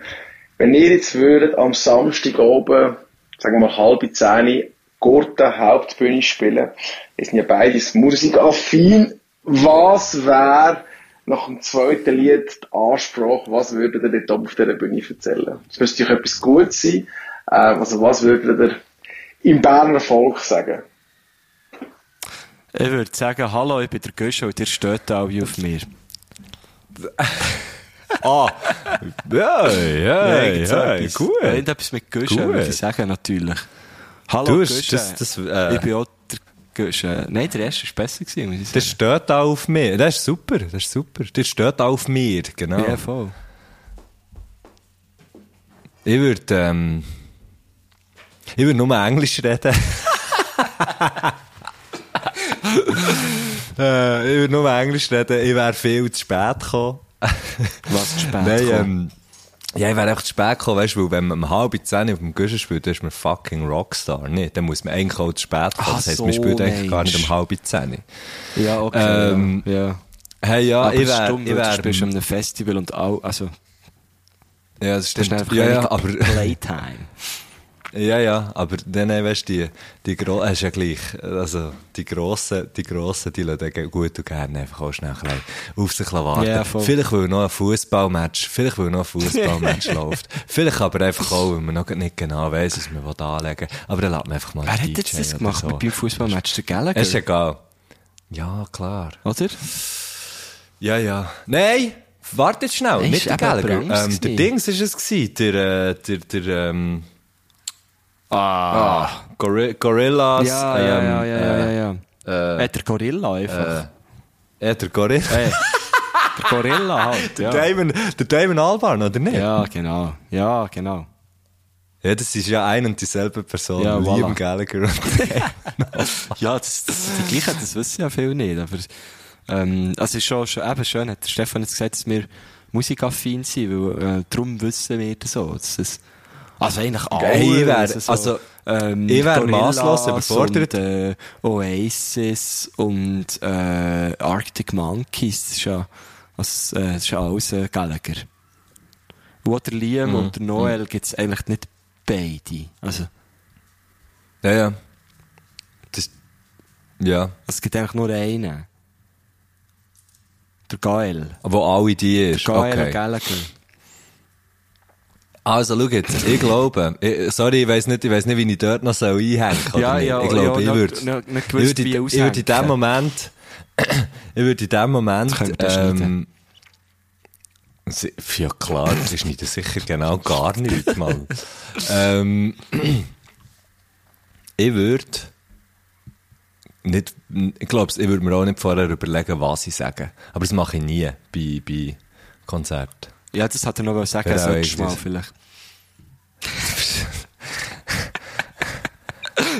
Wenn ihr jetzt würdet am Samstag oben, sagen wir mal halb zehn, Gurten Hauptbühne spielen, ihr sind ja beides musikaffin, was wäre nach dem zweiten Lied die Ansprache, was würdet ihr dort auf dieser Bühne erzählen? Es müsste euch etwas Gutes sein, äh, also was würdet ihr im Berner Volk sagen? Ich würde sagen, hallo, ich bin der Gösche und ihr steht alle auf mir. Ah, ja, ja, Irgend so ja, etwas. gut. Irgendetwas mit Gösche, Gut. würde ich sagen, natürlich. Hallo, Du, Gösche. das- das, äh, ich bin auch der Gösche. Nein, der erste war besser, gewesen, Das steht auch auf mir. Das ist super, das ist super. Das steht auch auf mir, genau. Ja, voll. Ich würde, ähm, ich würde nur Englisch reden. äh, ich würde nur Englisch reden. Ich wäre viel zu spät gekommen. Was zu spät Nein, ähm, ja, ich wäre einfach zu spät gekommen, weißt du, weil wenn man um halb zehn auf dem Guschen spielt, dann ist man fucking Rockstar, nicht? Dann muss man eigentlich auch zu spät kommen. Ach das heisst, so, man spielt eigentlich gar nicht um halb zehn. Ja, okay. ähm, ja. ja. Hey, ja, Aber ich wäre, dumm, ich weil du spielst an einem Festival und auch, also, ja, das das ist stimmt. einfach Ja, ja, aber, Playtime. Ja, ja, aber dann, weißt du, die, die Gro hast ja gleich, also, die Grossen, die Grossen, die lassen gut und gerne einfach auch schnell ein auf sich warten. Voll. vielleicht, weil noch ein Fußballmatch, vielleicht, weil noch ein Fußballmatch läuft. Vielleicht aber einfach auch, weil man noch nicht genau weiss, was man will anlegen will. Aber dann lässt man einfach mal Wer hat jetzt das gemacht so. mit beim Fußballmatch? Der Gallagher? Ist egal. Ja, klar. Oder? Ja, ja. Nein! Warte jetzt schnell, nicht ist der Gallagher. Ähm, der. Dings ist es gewesen, der, äh, der, der, ähm, Ah. Gorilla, Gorillas, Ja, ja, ähm, ja, ja, ja, äh, ja. äh, Hat der Gorilla einfach. Ja, der Gorilla. Hey, der Gorilla halt, ja. Der Damon, der Damon Albarn, oder nicht? Ja, genau. Ja, genau. Ja, das ist ja ein und dieselbe Person. Ja, Liam voilà. Gallagher. und- Ja, das, das die gleichen, das wissen ja viele nicht, aber, ähm, also ist schon, schon eben schön, hat der Stefan jetzt gesagt, dass wir musikaffin sind, weil, äh, darum wissen wir das so, dass es, also eigentlich alle, Ich wär- also, also, ähm, ich wär masslos überfordert. Und, äh, Oasis und, äh, Arctic Monkeys, das ist ja, also, äh, das ist ja alles, äh, Gallagher. Wo der Liam und der Noel gibt's eigentlich nicht beide, also, ja, ja. Das, ja. es gibt eigentlich nur einen. Der Gael. Wo alle die ist. Gael Okay. Gallagher. Also, schau jetzt. Ich glaube, ich, sorry, ich weiss nicht, ich weiss nicht, wie ich dort noch soll einhängen soll. Ja, ja, ich glaube, ja, ich würde, noch- noch ich gewusst, würde, wie ich würde in dem. Moment, ich würde in dem Moment, ähm, Ja klar, das ist nicht sicher genau gar nichts, Mann. ähm, ich würde nicht, ich glaube, ich würde mir auch nicht vorher überlegen, was ich sage. Aber das mache ich nie bei, bei Konzerten. Ja, das hat er noch sagen, Ja, ich du mal vielleicht.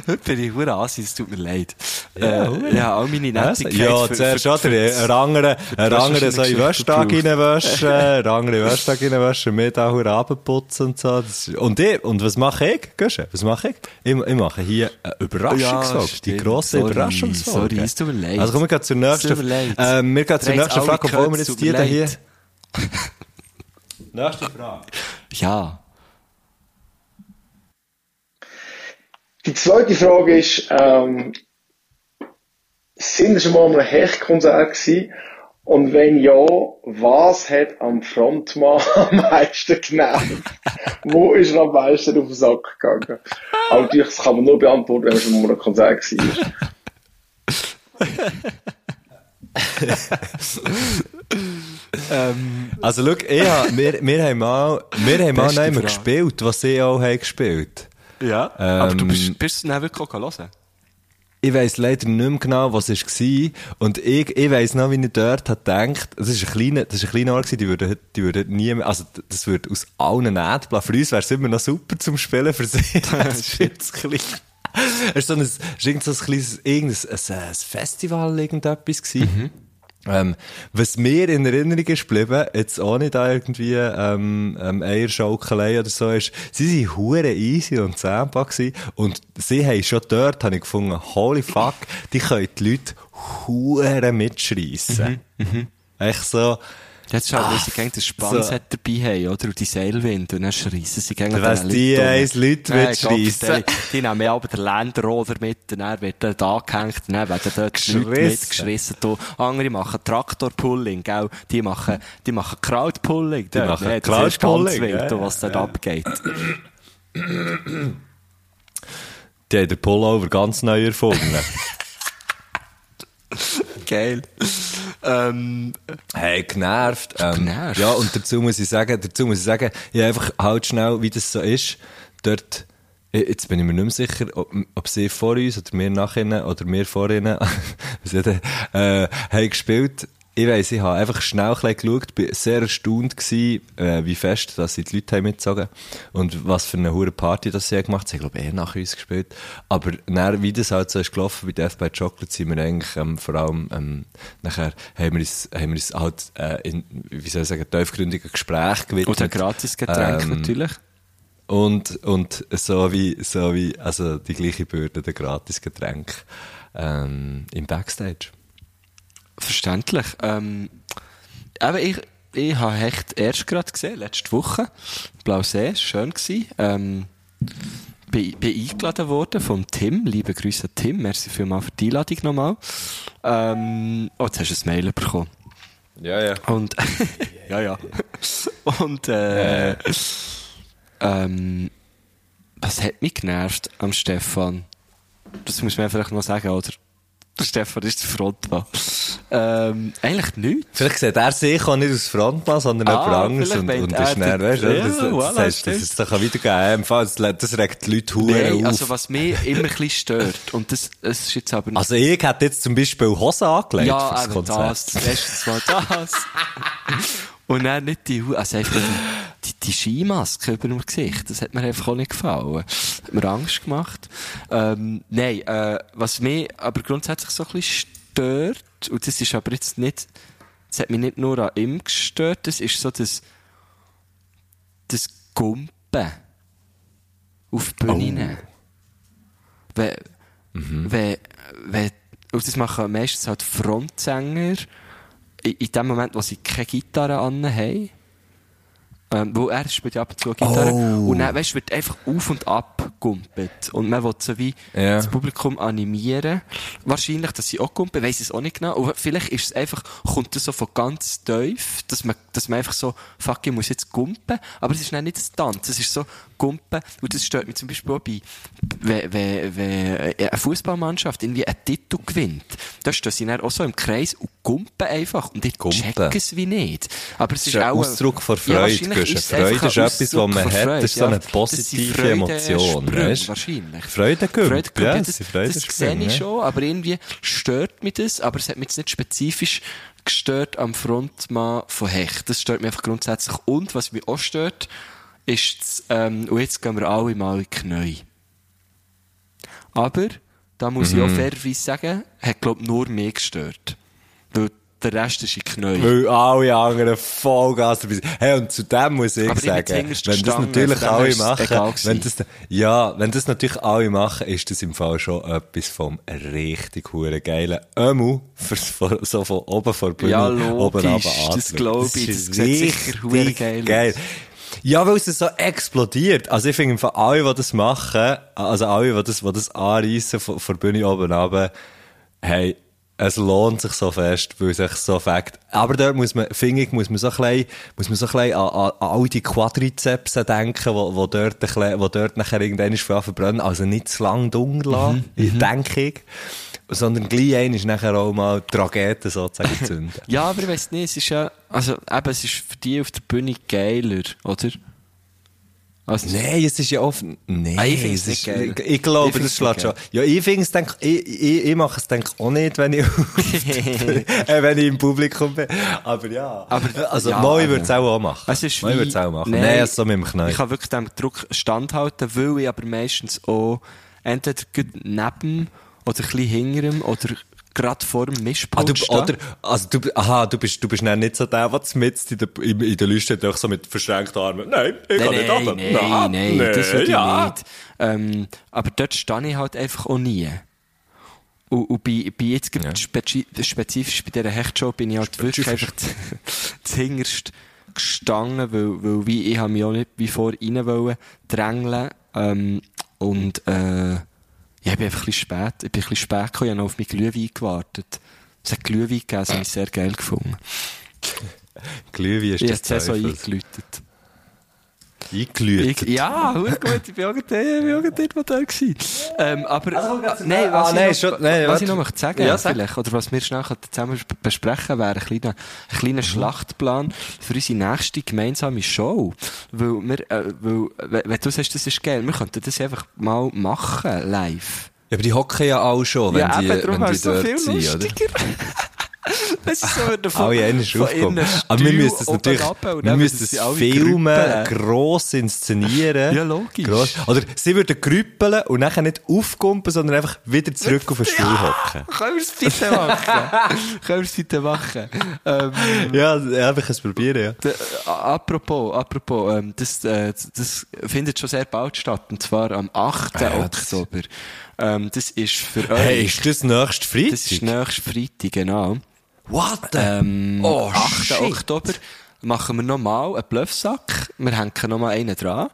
Heute bin ich hure Asi, es tut mir leid. Ja, äh, ja, all meine Nettigkeit. Ja, zuerst für- oder? Ein anderer, ein anderer so in den Wäschtag Geschichte reinwaschen, ein anderer in den Wäschtag reinwaschen, mir da hure runterputzen und so. Das Und ich, und was mache ich? Gehst Was mache ich? Ich, ich mache hier eine Überraschungsfolge. die stimmt. grosse Sorry, Überraschungsfolge. sorry, es tut mir leid. Also kommen wir gleich zur nächsten, ähm, wir gehen zur nächsten Frage, obwohl wir jetzt die da hier... Nächste Frage. Ja. Die zweite Frage ist, ähm, sind Sie schon mal an einem Hechtkonzert gewesen? Und wenn ja, was hat am Frontmann am meisten genervt? Wo ist er am meisten auf den Sack gegangen? Aber natürlich, das kann man nur beantworten, wenn man schon mal an einem Konzert war. Ähm, Also, schau, ich hab, wir, wir haben mal, wir haben mal immer Frage. gespielt, was sie auch haben gespielt. ja. Aber du Ähm, bist, bist du dann wirklich auch hören? Ich weiss leider nicht mehr genau, was es war. Und ich, ich weiss noch, wie ich dort hat gedacht, das ist ein kleiner, das ist ein kleiner Ort gewesen, die würden, die würden nie mehr, also, das würde aus allen Nähten bleiben. Für uns wäre es immer noch super zum Spielen, für sie. Das ist jetzt klein. Es ist so ein, es ist irgend so ein kleines, irgendein, ein, ein Festival, irgendetwas gewesen. Ähm, was mir in Erinnerung ist geblieben, jetzt ohne da irgendwie, ähm, ähm, Eierschaukelei oder so, ist, sie waren hure easy und zähmbar gewesen. Und sie haben schon dort, habe ich gefunden, holy fuck, die können die Leute hure mitschreissen. Echt so, Jetzt schau, weil sie Ach, gerne das Spannset dabei haben, oder? Und die Seilwind. Und dann schreissen sie gerne weiss, die eins Leute mitschreissen. Die nehmen aber den Länderroder mit, und dann wird er da gehängt, und dann werden dort die Leute Geschrissen. mitgeschrissen. Andere machen Traktorpulling, gell? Die machen, die machen Crowdpulling. Die machen Das ist Crowdpulling, wild, ja, was dort ja. abgeht. die haben den Pullover ganz neu erfunden. Geil. Ähm, Hey, genervt. Ähm, Genervt? Ja, und dazu muss ich sagen, dazu muss ich sagen, ich einfach halt schnell, wie das so ist, dort, jetzt bin ich mir nicht mehr sicher, ob, ob sie vor uns oder wir nach ihnen oder wir vor ihnen, was äh, haben gespielt. Ich weiss, ich habe einfach schnell ein geschaut, bin sehr erstaunt gewesen, äh, wie fest, dass sie die Leute haben mitgezogen und was für eine hure Party das sie haben gemacht. Sie haben, glaube ich, eher nach uns gespielt. Aber dann, wie das halt so ist gelaufen bei Death by Chocolate, sind wir eigentlich ähm, vor allem, ähm, nachher haben wir uns, haben wir uns halt äh, in, wie soll ich sagen, tiefgründigen Gespräch gewidmet. und ein Gratisgetränk Ähm, natürlich. Und, und so wie, so wie, also die gleiche Bürde, der Gratisgetränk, ähm, im Backstage. Verständlich. Ähm, aber ich, ich habe echt erst gerade gesehen, letzte Woche. Blausee, schön gewesen. Ähm, bin, bin eingeladen worden vom Tim. Liebe Grüße an Tim. Merci vielmals für die Einladung nochmal. Ähm, oh, jetzt hast du ein Mail bekommen. Ja, ja. Und, ja, ja. Und, äh, ähm, was hat mich genervt am Stefan? Das muss man vielleicht noch sagen, oder? Der Stefan ist der Frontmann. Ähm, eigentlich nichts. Vielleicht sieht er sich auch nicht als Frontmann, sondern Ah, jemand anderes und, und ist den- weißt du, Ja, das, das, voilà, das, stimmt. das, das kann Fall, das, das regt die Leute Nein, auf. also was mich immer ein bisschen stört, und das, das ist jetzt aber Also ich hätte jetzt zum Beispiel Hosen angelegt ja, fürs Konzert. das, das erste Mal das. Und dann nicht die, also einfach die, die, Skimaske über dem Gesicht, das hat mir einfach auch nicht gefallen. Hat mir Angst gemacht. Ähm, nein, äh, was mich aber grundsätzlich so ein bisschen stört, und das ist aber jetzt nicht, das hat mich nicht nur an ihm gestört, das ist so das, das Gumpen auf die Bühne. Wenn, wenn, wenn, und das machen meistens halt Frontsänger, in, in dem Moment, wo sie keine Gitarre an haben. Ähm, wo er spielt ja ab und zu Gitarre. Oh. Und dann, weißt, wird einfach auf und ab gumpet. Und man will so wie Ja. das Publikum animieren. Wahrscheinlich, dass sie auch gumpen, weiss ich es auch nicht genau. Und vielleicht ist es einfach, kommt das so von ganz tief, dass man dass man einfach so, fuck, ich muss jetzt gumpen, aber es ist nicht ein Tanz, es ist so gumpen, und das stört mich zum Beispiel auch bei, wenn, wenn, wenn eine Fußballmannschaft irgendwie einen Titel gewinnt, da stehen sie dann auch so im Kreis und gumpen einfach, und ich Gumpen. check es wie nicht. Aber es Das ist, ist ein auch Ausdruck von Ja, Freude. einfach Freude ist etwas, was man hat. Freude, Das ist so eine ja. Das positive Freude- Emotion. Weißt? Wahrscheinlich. Freudengump, Freudengump, ja, ja, das, das sehe ich ja. schon, aber irgendwie stört mich das, aber es hat mich jetzt nicht spezifisch gestört am Frontmann von Hecht. Das stört mich einfach grundsätzlich. Und was mich auch stört, ist, das, ähm, und jetzt gehen wir alle mal in die Knie. Aber, da muss Mhm. ich auch fairerweise sagen, hat, glaub nur mich gestört. Weil der Rest ist in Knie. Weil alle anderen Vollgas dabei sind. Hey, und zu dem muss ich Aber sagen, wenn das natürlich alle machen, wenn das, ja, wenn das natürlich alle machen, ist das im Fall schon etwas vom richtig hure geilen Ömu, so von oben vor Bühne, Ja, oben logisch, runter das anzuschauen. glaub ich, ist das sieht sicher hure geil aus. Ja, weil es so explodiert. Also ich finde, von alle, die das machen, also alle, die das, die das anreissen, von, von Bühne oben runter, hey, es lohnt sich so fest, weil es sich so fängt. Aber dort muss man, finde ich, muss man so ein bisschen, muss man so ein bisschen an, an, an all die Quadrizepsen denken, wo, wo dort, ein bisschen, wo dort nachher irgendwann verbrennen. Also nicht zu lang dunkel lassen, denke ich. Sondern gleich ein ist nachher auch mal die Rakete sozusagen zünden. Ja, aber ich weiss nicht, es ist ja, also, eben, es ist für die auf der Bühne geiler, oder? Also, Nein, es ist ja oft, nein, Ah, ich es ist. Ich, ich glaube, Ich das schlägt schon. Ja, ich finde es, denk, ich, ich, ich mache es, denk auch nicht, wenn ich, äh, wenn ich im Publikum bin. Aber ja. Aber- also, ja, Moi würde es auch, auch machen. Es ist Moi würde es auch machen. Nein, Nein, so mit dem Knall. Ich kann wirklich dem Druck standhalten, weil ich aber meistens auch entweder neben oder ein bisschen hinter ihm oder gerade vor dem Ah, Mischpult du, stehe. oder, also du, aha, du bist, du bist nicht so der, der mit in der, in, in der Liste doch so mit verschränkten Armen. Nein, ich kann nicht runter. nein, Na, nein, das würde ja. ich nicht. Ähm, aber dort stehe ich halt einfach auch nie. Und, und bei, bei jetzt Ja. spezi spezifisch bei dieser Hechtshow bin ich halt wirklich einfach zuhinterst gestanden, weil, weil wie, ich habe mich auch nicht wie vor rein wollen drängeln, ähm, und, äh, ja, ich bin einfach ein bisschen spät, ich bin ein bisschen spät gekommen, ich habe noch auf mein Glühwein gewartet. Es hat Glühwein gegeben, das habe ich sehr geil gefunden. Glühwein ist Ich das Saison Teufels. eingeläutet. Eingelütet. Ich, ja, gut, gut, ich bin auch gerade ich dort da gewesen. Ähm, aber, nein, was, ah, ich, nein, noch, schon- nein, was ich noch möchte sagen, Ja, sag. vielleicht, oder was wir schnell zusammen bes- besprechen, wäre ein kleiner, ein kleiner Schlachtplan für unsere nächste gemeinsame Show. Weil wir, äh, weil, wenn du sagst, das ist geil, wir könnten das einfach mal machen, live. Ja, aber die hocken ja auch schon, wenn ja, die, eben, darum wenn die es so dort viel sind, oder? Es ist so davon, Alle einmal aufkommen. Aber wir müssen es natürlich, wir müssen es filmen, gross inszenieren. Ja, logisch. Gross. Oder sie würden grüppeln und nachher nicht aufkumpen, sondern einfach wieder zurück auf den Stuhl hocken. Können wir es bitte machen? Können wir es bitte machen? Ähm, Ja, ja, kann es probieren, ja. Äh, apropos, apropos, ähm, das, äh, das findet schon sehr bald statt, und zwar am 8. Ah ja, das- Oktober. Ähm, das ist für euch, Hey, ist das nächste Freitag? das ist nächstes Freitag, genau. What the? Ähm, Oh, 8. shit. Oktober machen wir nochmal einen Bluffsack. Wir hängen nochmal einen dran.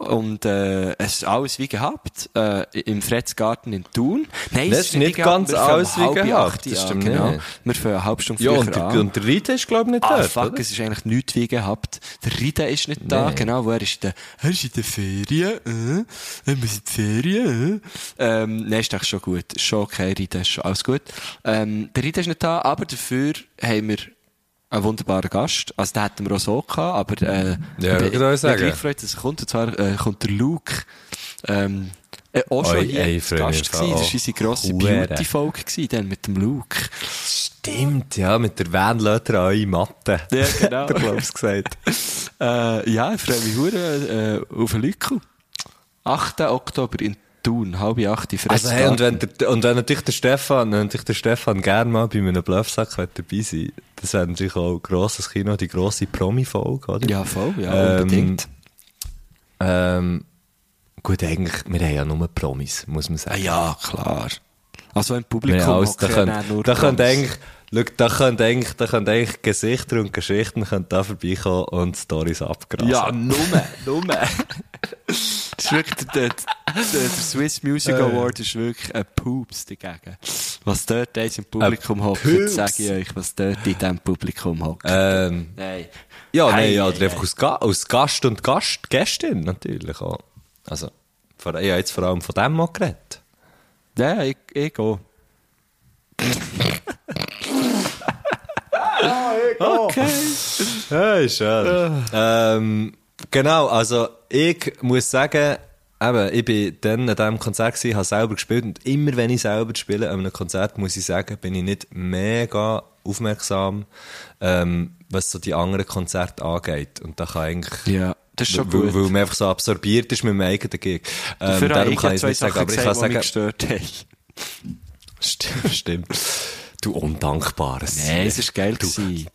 Und äh, es ist alles wie gehabt. Äh, im Fredsgarten in Thun. Nein, Das es ist nicht ganz alles wie gehabt, acht das stimmt genau. nicht. Wir fangen eine halbe Stunde ja, früher und der, an. und der Rita ist, glaube ich, nicht Ah, dort, fuck, oder? es ist eigentlich nichts wie gehabt. Der Rida ist nicht da, Nee. genau, wo er ist der, er ist in der Ferien, äh, er muss in die Ferien, äh. Ähm, nein, ist eigentlich schon gut. Schon okay, Rida, ist schon alles gut. Ähm, der Rida ist nicht da, aber dafür haben wir einen wunderbaren Gast. Also, den hätten wir auch so gehabt, aber, äh, Ja, ich würde ich sagen. gleich gefreut, dass er kommt. Und zwar, äh, kommt der Luke, ähm, äh, auch schon Oi, hier ey, zu freue Gast mich gewesen. Das war unsere grosse. Beauty-Folge dann mit dem Luke. Stimmt, ja, mit der Vanlöter an eure Matte. Ja, genau. Der Klaus gesagt. Äh, ja, ich freue mich äh, auf den Lückel. 8. Oktober in Thun, halb acht, in Also, hey, und wenn, der, und wenn natürlich der Stefan, wenn natürlich der Stefan gerne mal bei einem Bluffsack dabei sein, das wäre natürlich auch ein grosses Kino, die grosse Promi-Folge, oder? Ja, voll, ja, Ähm, unbedingt. Ähm, gut, eigentlich, wir haben ja nur Promis, muss man Ah, sagen. ja, klar. Also im Publikum haben alles, da können, ja nur da können eigentlich, schau, da können eigentlich, da eigentlich Gesichter und Geschichten da vorbeikommen und Stories abgrasen. Ja, numme, numme. das ist wirklich, der, der, der Swiss Music Award ist wirklich ein Pups dagegen. Was dort eins im Publikum hockt, sage ich euch, was dort in diesem Publikum hockt. Ähm, Nein. ja, nein, Ei, ja, ei, oder einfach als, Ga als Gast und Gast, Gästin natürlich auch. Also, vor, ich habe jetzt vor allem von dem mal geredet. Ja, ich, ich gehe. Okay. Ja, schön. Ähm, genau, also ich muss sagen, eben, ich bin dann an diesem Konzert gewesen, habe selber gespielt und immer wenn ich selber spiele an einem Konzert, muss ich sagen, bin ich nicht mega aufmerksam, ähm, was so die anderen Konzerte angeht. Und da kann eigentlich... Ja, das ist schon weil, gut. weil man einfach so absorbiert ist mit dem eigenen Gig. Ähm, darum ich kann ich es nicht sagen, aber ich kann sagen... mich gestört haben. Stimmt, stimmt. Du undankbares. Nein, es war geil. gewesen.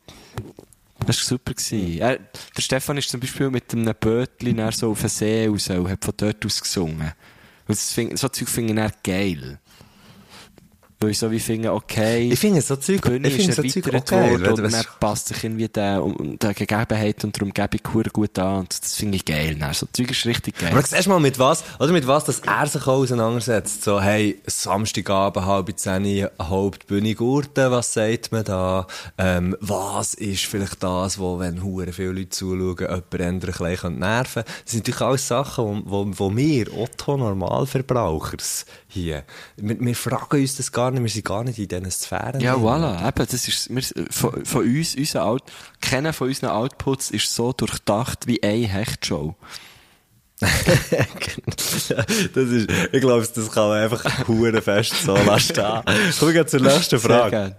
Das war super. Gewesen. Er, der Stefan ist zum Beispiel mit einem Bötchen so auf den See raus und hat von dort aus gesungen. Und das find, so Zeug finde ich geil. Weil ich so wie finde, okay, Ich finde so Zeug, die Bühne ich finde ist so erweitert okay. worden und dann passt sich irgendwie der, um, der Gegebenheit und der Umgebung gut an. Und das finde ich geil. Dann. So Zeug ist richtig geil. Aber siehst mal mit was, oder mit was, dass er sich auch auseinandersetzt. So, hey, Samstagabend, halb zehn, Hauptbühne Gurten, was sagt man da? Ähm, was ist vielleicht das, wo, wenn hure viele Leute zuschauen, jemand ändern ein bisschen nerven können? Das sind natürlich alles Sachen, wo, wo, wo wir, Otto Normalverbrauchers, hier, wir, wir fragen uns das gar nicht, wir sind gar nicht in diesen Sphären. Ja, voilà. Eben, das ist, wir, von, von uns, unser Out, keiner von unseren Outputs ist so durchdacht wie eine Hechtshow. das ist, ich glaube, das kann man einfach hure fest so lassen. Kommen wir zur nächsten Sehr Frage.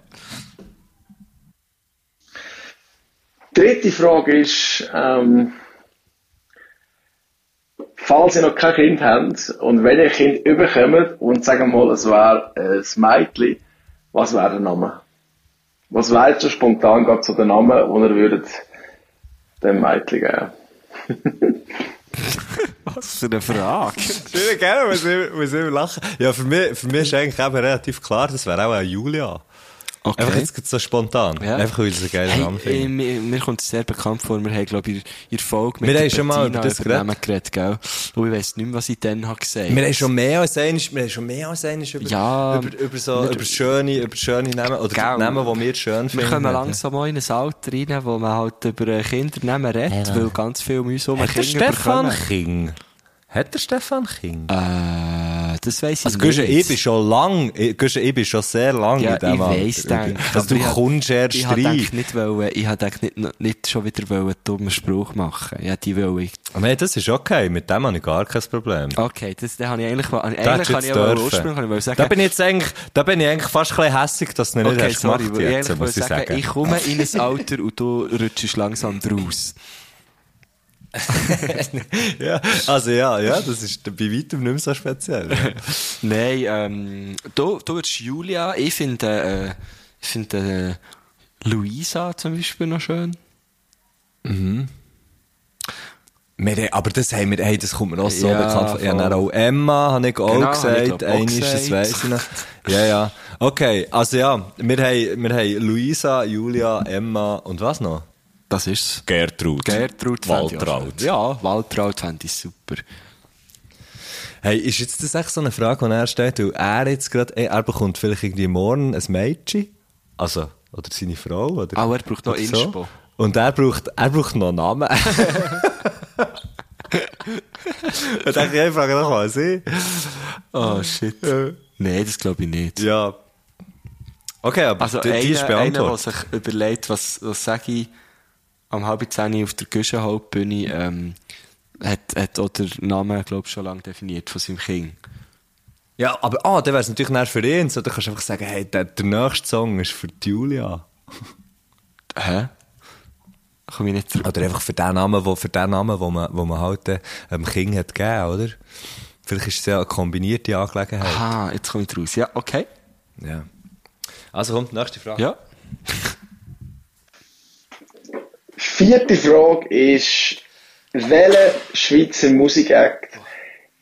Dritte Frage ist, ähm, falls ihr noch kein Kind habt und wenn ihr ein Kind überkommt und sagen wir mal, es wäre ein Mädchen, was wäre der Name? Was wäre jetzt so spontan gerade so der Name, den ihr würdet dem Mädchen geben? Was für eine Frage. Schön, gerne, muss ich, muss ich immer lachen. Ja, für mich, für mich ist eigentlich eben relativ klar, das wäre auch eine Julia. Okay. Einfach jetzt so spontan. Ja. Einfach weil es einen geilen Hey, Namen äh, mir, mir kommt es sehr bekannt vor. Wir haben, glaube ich, in der Folge mit Wir haben schon mal über das geredet, gell? Und ich weiss nicht mehr, was ich dann habe gesagt. Wir haben schon mehr als einiges, wir haben schon mehr als einiges über, Ja, über, über so, wir- über schöne, über schöne Namen, oder Gell. Namen, die wir schön finden. wir kommen langsam auch in ein Alter rein, wo man halt über äh, Kindernamen redet, weil ganz viel um uns herum Kinder Stefan bekommen. King? Hat der Stefan King? Äh, das weiss ich Also, nicht. ich bin schon lang, ich, ich bin schon sehr lang Ja, in diesem ich weiss, Alter. denk. Also, du ich kommst erst Ich rein. gedacht, nicht, wollen, ich habe nicht, nicht schon wieder wollen, einen dummen Spruch machen. Ja, die will ich. Aber hey, das ist okay, mit dem habe ich gar kein Problem. Okay, das, da habe ich eigentlich, eigentlich kann ich aber ursprünglich ich sagen, Da bin ich jetzt eigentlich, da bin ich eigentlich fast ein bisschen hässig, dass du nicht okay, hast sorry, gemacht weil ich muss ich sagen, sagen. ich komme in ein Alter und du rutschst langsam draus. ja, also ja, ja, das ist bei weitem nicht mehr so speziell. Nein, ähm, du, du wirst Julia, ich finde, äh, ich finde, äh, Luisa zum Beispiel noch schön. Wir, haben- aber das, haben wir, hey, das kommt mir auch so Ja, bekannt vor. Dann auch Emma, habe ich auch Genau, habe gesagt. ich, glaub, auch das gesagt. weiss ich. Ja, ja. Okay, also ja, wir haben, wir haben Luisa, Julia, Emma und was noch? Das ist's. Gertrud. Gertrud fände ich auch Waltraud. Ja, Waltraud fände ich super. Hey, ist jetzt das echt so eine Frage, die er stellt? Weil er jetzt gerade, ey, er bekommt vielleicht irgendwie morgen ein Mädchen. Also, oder seine Frau, oder? Ah, er braucht noch Inspo. Und er braucht, er braucht noch einen Namen. Dann ich frage noch mal sie. Oh, shit. Nein, das glaube ich nicht. Ja. Okay, aber Also die, die ist einer, einer, der sich überlegt, was, was sage ich am halb zehn auf der Güschenhauptbühne, ähm, hat, hat auch den Namen, glaube ich, schon lange definiert von seinem Kind. Ja, aber ah, dann wäre es natürlich näher für ihn. So, dann kannst du einfach sagen, hey, der, der nächste Song ist für Julia. Hä? Komme ich nicht zurück. Oder einfach für den Namen, wo, für den Namen, wo man, wo man halt äh, dem Kind hat gegeben, oder? Vielleicht ist es ja eine kombinierte Angelegenheit. Aha, jetzt komme ich raus. Ja, okay. Ja. Also kommt die nächste Frage. Ja. Vierte Frage ist, welcher Schweizer Musikakt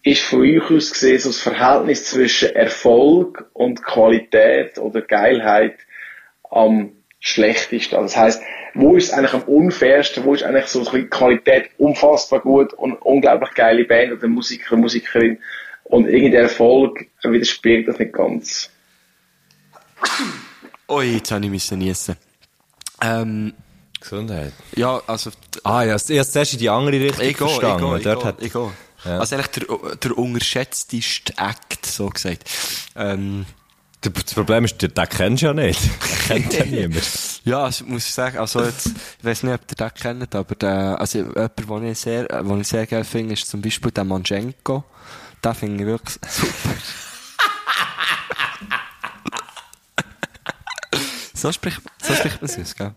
ist von euch aus gesehen so das Verhältnis zwischen Erfolg und Qualität oder Geilheit am schlechtesten? Also das heisst, wo ist es eigentlich am unfairsten, wo ist eigentlich so bisschen Qualität unfassbar gut und unglaublich geile Band oder Musiker, Musikerin und irgendwie der Erfolg widerspiegelt das nicht ganz? Ui, jetzt habe ich müssen niesen. Ähm, Gesundheit. ja, also, Ah, ja, ich habe zuerst in die andere Richtung ich ich verstanden. gehe, ich Dort gehe, hat, ich. Ja. Also eigentlich der, der unterschätzteste Act, so gesagt. Ähm, das Problem ist, den kennst du ja nicht. Den kennt ja niemand. Ja, also, muss ich sagen, also jetzt, ich weiß nicht, ob ihr den kennt, aber der, also jemand, den ich sehr, äh, den ich sehr geil finde, ist zum Beispiel der Manchenko. Den finde ich wirklich super. so spricht, so spricht man es gell?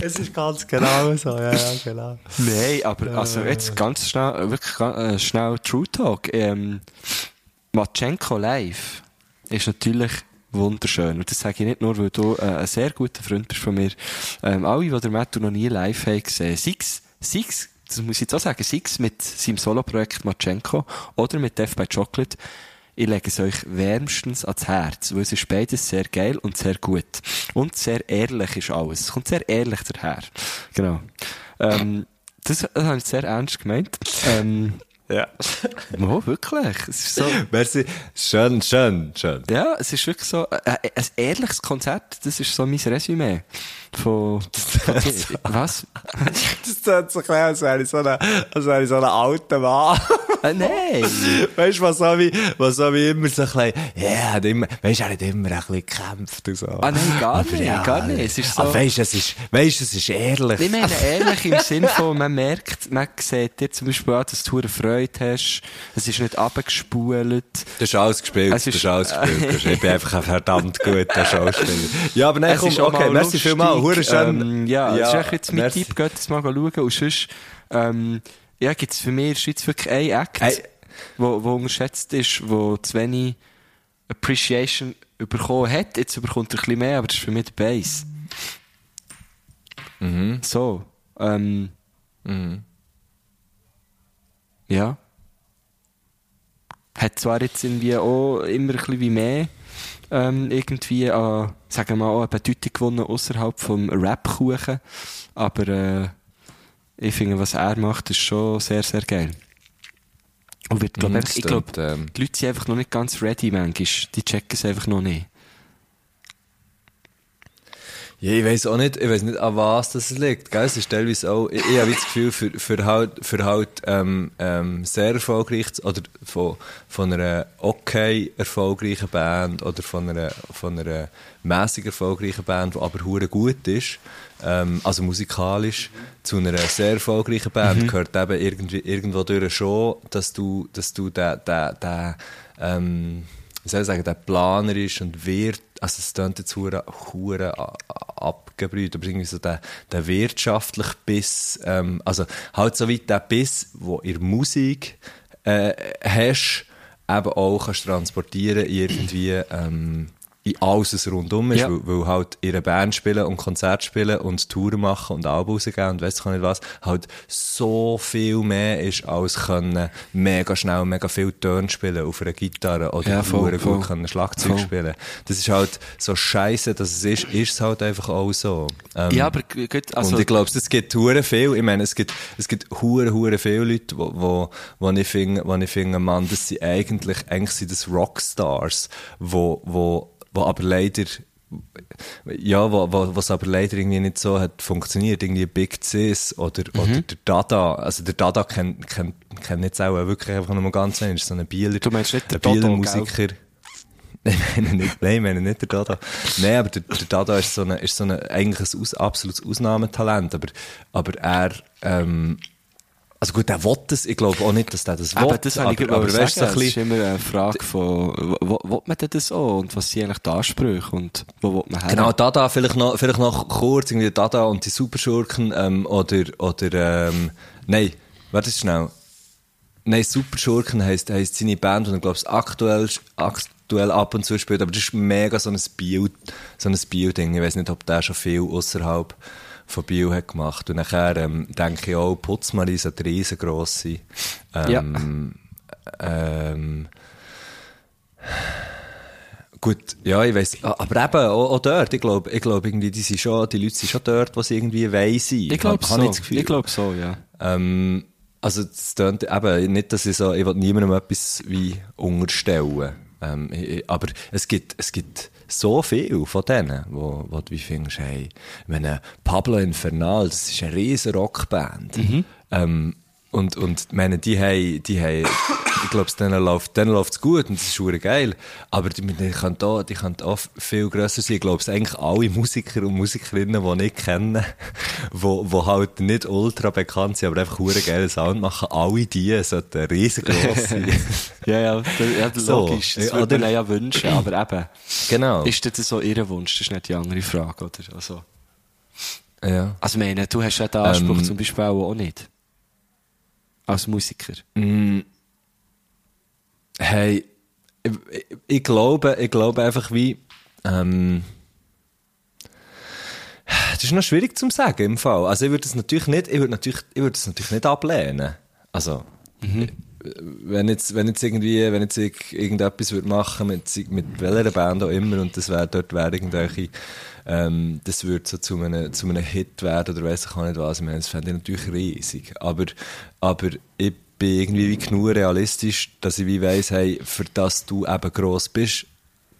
Es ist ganz genau so, ja, ja, genau. Nein, aber also jetzt ganz schnell, wirklich äh, schnell True Talk. Ähm, Matschenko live ist natürlich wunderschön. Und das sage ich nicht nur, weil du äh, ein sehr guter Freund bist von mir. Ähm, alle, die den Mattu noch nie live haben gesehen, sechs, sechs, das muss ich jetzt auch sagen, sechs mit seinem Soloprojekt Matschenko oder mit Death by Chocolate. Ich lege es euch wärmstens ans Herz, weil es ist beides sehr geil und sehr gut. Und sehr ehrlich ist alles. Es kommt sehr ehrlich daher. Genau. Ähm, das, das habe ich sehr ernst gemeint. Ähm, Ja. oh, wirklich. Es ist so, Merci. Schön, schön, schön. ja, es ist wirklich so, äh, ein ehrliches Konzert, das ist so mein Resümee. Von, was? Das tut so klein, als wäre ich so ein, als wäre ich so ein alter Mann. Äh, nein! Weißt du, was so wie, was so wie immer so ein bisschen, ja, yeah, hat immer, weißt du, er hat immer ein bisschen gekämpft und so. Ah, nein, gar nicht, gar nicht. Es ist so- Aber weißt du, es ist, weißt du, es ist ehrlich. Ich meine, ehrlich im Sinn von, man merkt, man sieht dir zum Beispiel an, dass du eine Freude hast, es ist nicht abgespult. Das ist alles gespielt, Es das ist- ist alles gespielt. ich bin einfach ein verdammt guter Schauspieler. Ja, aber nein, Es komm, ist auch okay, mal merci vielmals, hure schön. Ähm, ja, das ist echt jetzt mein merci. Tipp, geht das mal schauen. Und sonst, ähm, ja, gibt's für mich in der Schweiz wirklich einen Act, Hey. wo, wo unterschätzt ist, wo zu wenig Appreciation bekommen hat. Jetzt bekommt er ein bisschen mehr, aber das ist für mich der Bass. Mhm. So, ähm, ja. Hat zwar jetzt irgendwie auch immer ein bisschen wie mehr, ähm, irgendwie an, sagen wir mal, eine Bedeutung gewonnen außerhalb vom Rap-Kuchen. Aber, äh, ich finde, was er macht, ist schon sehr, sehr geil. Und wird, glaub, Mhm, ich glaube, ähm. die Leute sind einfach noch nicht ganz ready, manchmal. Die checken es einfach noch nicht. Ja, ich weiß auch nicht, ich weiß nicht, an was das liegt. Gell? Es ist teilweise auch, ich, ich habe das Gefühl, für, für halt, für halt ähm, ähm, sehr erfolgreich zu- oder von, von einer okay erfolgreichen Band oder von einer, von einer mäßig erfolgreichen Band, die aber hure gut ist, ähm, also musikalisch, zu einer sehr erfolgreichen Band gehört eben irgendwie, irgendwo durch schon, dass du, dass du den, den, den ähm, wie soll ich sagen, der Planer ist und wird, also es klingt jetzt hure, hure abgebrüht, aber irgendwie so der, der wirtschaftliche Biss, ähm, also halt so wie der Biss, wo ihr Musik äh, hast, eben auch kannst transportieren irgendwie ähm, in alles, was rundum ist, Ja. weil, weil halt ihre Band spielen und Konzert spielen und Touren machen und Alben rausgeben und weiss ich nicht was, halt so viel mehr ist, als können mega schnell mega viel Töne spielen auf einer Gitarre oder Ja, ja, voll, gut voll. können Schlagzeug Voll. spielen. Das ist halt so scheiße, dass es ist, ist es halt einfach auch so. Ähm, Ja, aber gut, also, und ich glaube, es gibt hure viel. Ich meine, es gibt, es gibt hure, hure viele Leute, wo, wo, wo ich finde, wo ich finde, Mann, das sind eigentlich, eigentlich sind das Rockstars, wo, wo, wo aber leider, ja, wo, wo, was aber leider irgendwie nicht so hat funktioniert. Irgendwie Big Cis oder, Mhm. oder der Dada. Also der Dada kennt, kennt, kennt jetzt auch wirklich einfach nur ganz wenig. So ein Bieler, Du meinst nicht der ein Bieler Dodo, Musiker. Nein, ich meine nicht, nein, ich meine nicht der Dada. Nein, aber der, der Dada ist so eine, ist so eine, eigentlich ein aus, absolutes Ausnahmetalent, aber, aber er, ähm, also gut, er will das, ich glaube auch nicht, dass der das will, Aber das ich aber, aber, aber weißt sagen, es ist immer eine Frage von, wo, man denn das auch und was sind eigentlich die Ansprüche und wo will man her? Genau, Dada, vielleicht noch, vielleicht noch kurz, irgendwie Dada und die Superschurken, ähm, oder, oder, ähm, nein, warte schnell. Nein, Superschurken heisst, heisst seine Band, und ich glaube, aktuell, aktuell ab und zu spielt, aber das ist mega so ein Bio, so ein Bio-Ding. Ich weiß nicht, ob der schon viel außerhalb von Bio hat gemacht. Und nachher, ähm, denke ich auch, Putzmarie sollte riesengross sein. Ähm, ähm, Gut, ja, ich weiss, ah, aber eben, auch, auch dort, ich glaube, ich irgendwie, die sind schon, die Leute sind schon dort, sie irgendwie wollen sein. ich glaube so. Gefühl. Ich glaube so, ja. Ähm, also, es tönt eben nicht, dass ich so, ich will niemandem etwas wie unterstellen. Ähm, ich- ich- aber es gibt, es gibt so viel von denen, wo, wo du wie findest, hey, wenn Pablo Infernal, das ist eine riesen Rockband. Ähm, und, und, ich meine, die haben, die haben, ich glaube, denen läuft, denen läuft's gut und das ist schon geil. Aber die, die können da, die können auch viel grösser sein. Ich glaube, es eigentlich alle Musiker und Musikerinnen, die ich kenne, wo, wo halt nicht ultra bekannt sind, aber einfach einen geilen Sound machen, alle die sollten riesengroß sein. Ja, ja, da- ja So, logisch. Das ja, würde man ja wünschen, aber eben. genau. Ist das so ihr Wunsch? Das ist nicht die andere Frage, oder? Also, ja. also ich meine, du hast ja den Anspruch Ähm. zum Beispiel auch nicht. Als Musiker. Hey, ich, ich- ich glaube, ich glaube einfach wie, ähm, das ist noch schwierig zu sagen im Fall. Also ich würde es natürlich nicht, ich würde natürlich, ich würde es natürlich nicht ablehnen. Also, Mhm. wenn jetzt, wenn jetzt irgendwie, wenn jetzt ich irgendetwas würde machen mit, mit welcher Band auch immer und das wäre dort wäre irgendwelche, ähm, das würde so zu einem, zu einem Hit werden oder weiss ich auch nicht was. Ich meine, das fände ich natürlich riesig. Aber, aber ich bin irgendwie wie genug realistisch, dass ich wie weiss, hey, für das du eben gross bist,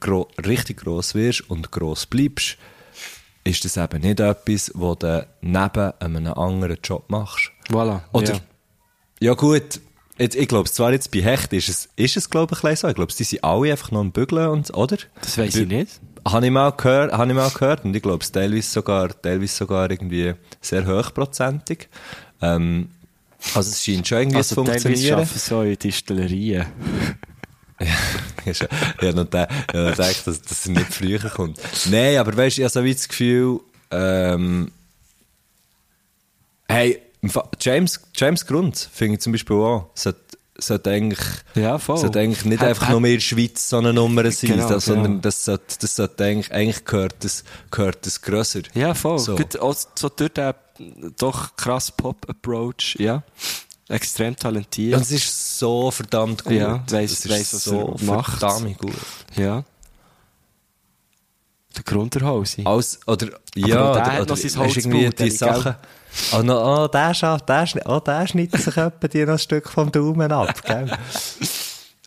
gro richtig gross wirst und gross bleibst, ist das eben nicht etwas, wo du neben einem anderen Job machst. Voilà. Oder, ja. ja, gut, jetzt, ich glaube, zwar jetzt bei Hecht ist es, ist es glaube ich, so. Ich glaube, die sind alle einfach noch am Bügeln und, oder? Das weiss ich nicht. Habe ich mal gehört, habe ich mal gehört und ich glaube, es teilweise sogar, teilweise sogar irgendwie sehr hochprozentig. Ähm, also es scheint schon irgendwie Also zu teilweise funktionieren. arbeiten so in Distillerien. Ist ja- habe noch ich habe noch gedacht, dass, dass er nicht früher kommt. Nein, aber weißt du, ich habe so wie das Gefühl, ähm, hey, James, James Grund finde ich zum Beispiel auch, sollte, sollte eigentlich, Ja, voll. sollte eigentlich nicht Hat- einfach hat- nur der Schweiz so eine Nummer sein, Genau, das, sondern genau. das sollte, das sollte eigentlich, eigentlich gehört das, gehört das grösser. Ja, voll. So. Gut, auch so durch den doch krass Pop-Approach, ja. Extrem talentiert. Und es ist so verdammt gut. Ja, weiss- Es ist weiss, was so er macht. verdammt gut. Ja. Der Grunderhausi. Als, oder, ja, der oder, hat oder noch sein hast irgendwie Holzbrot, Sachen. Oh, oh, der, schafft, der, oh, der schneidet sich etwa die noch ein Stück vom Daumen ab, gell?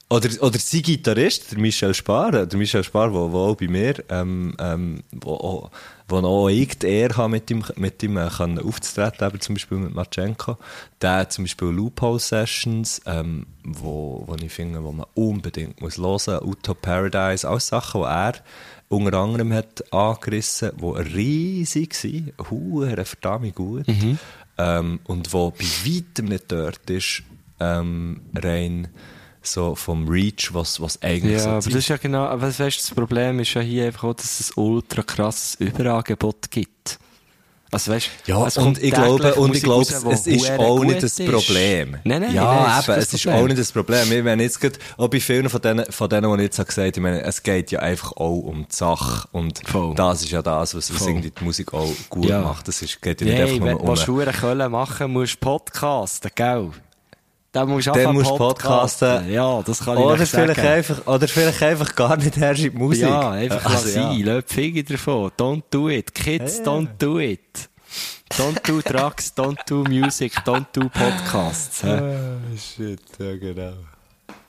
Oder, oder sein Gitarrist, der Michel Spar, äh, der Michel Spar, der auch bei mir, ähm, ähm, wo, wo auch ich die Ehre habe, mit ihm, mit ihm äh, können aufzutreten, eben zum Beispiel mit Matschenko. Der hat zum Beispiel Loophole Sessions, ähm, wo, wo ich finde, wo man unbedingt muss hören, Auto Paradise, alles Sachen, die er unter anderem hat angerissen, die riesig waren, hure verdammt gut, ähm, und wo bei weitem nicht dort ist, ähm, rein so vom Reach, was, was eigentlich Ja, so aber sein das ist ja genau, aber weißt, das Problem ist ja hier einfach auch, dass es ein ultra krasses Überangebot gibt. Also weißt, Ja, und ich glaube, und Musik ich glaube, raus, es ist auch nicht das ist. Problem. Nein, nein, ja, nein, eben, kein es ist auch nicht das Problem. Ich meine jetzt gerade, auch bei vielen von denen, von denen, die ich jetzt gesagt habe, ich meine, es geht ja einfach auch um die Sache. Und Voll. das ist ja das, was, was irgendwie die Musik auch gut Ja. macht. Es ist, geht ja nicht Nein, einfach wenn nur du um... Schuhe Köln machen musst, du podcasten, gell? Dann musst du Dann anfangen musst du podcasten. Ja, das kann ich Oder nicht vielleicht, sagen. einfach, oder vielleicht einfach gar nicht herrsch in die Musik. Ja, einfach Also, sein. Lass die Finger davon. Don't do it. Kids, don't do it. Don't do drugs, don't do music, don't do podcasts. Ah, shit, ja genau.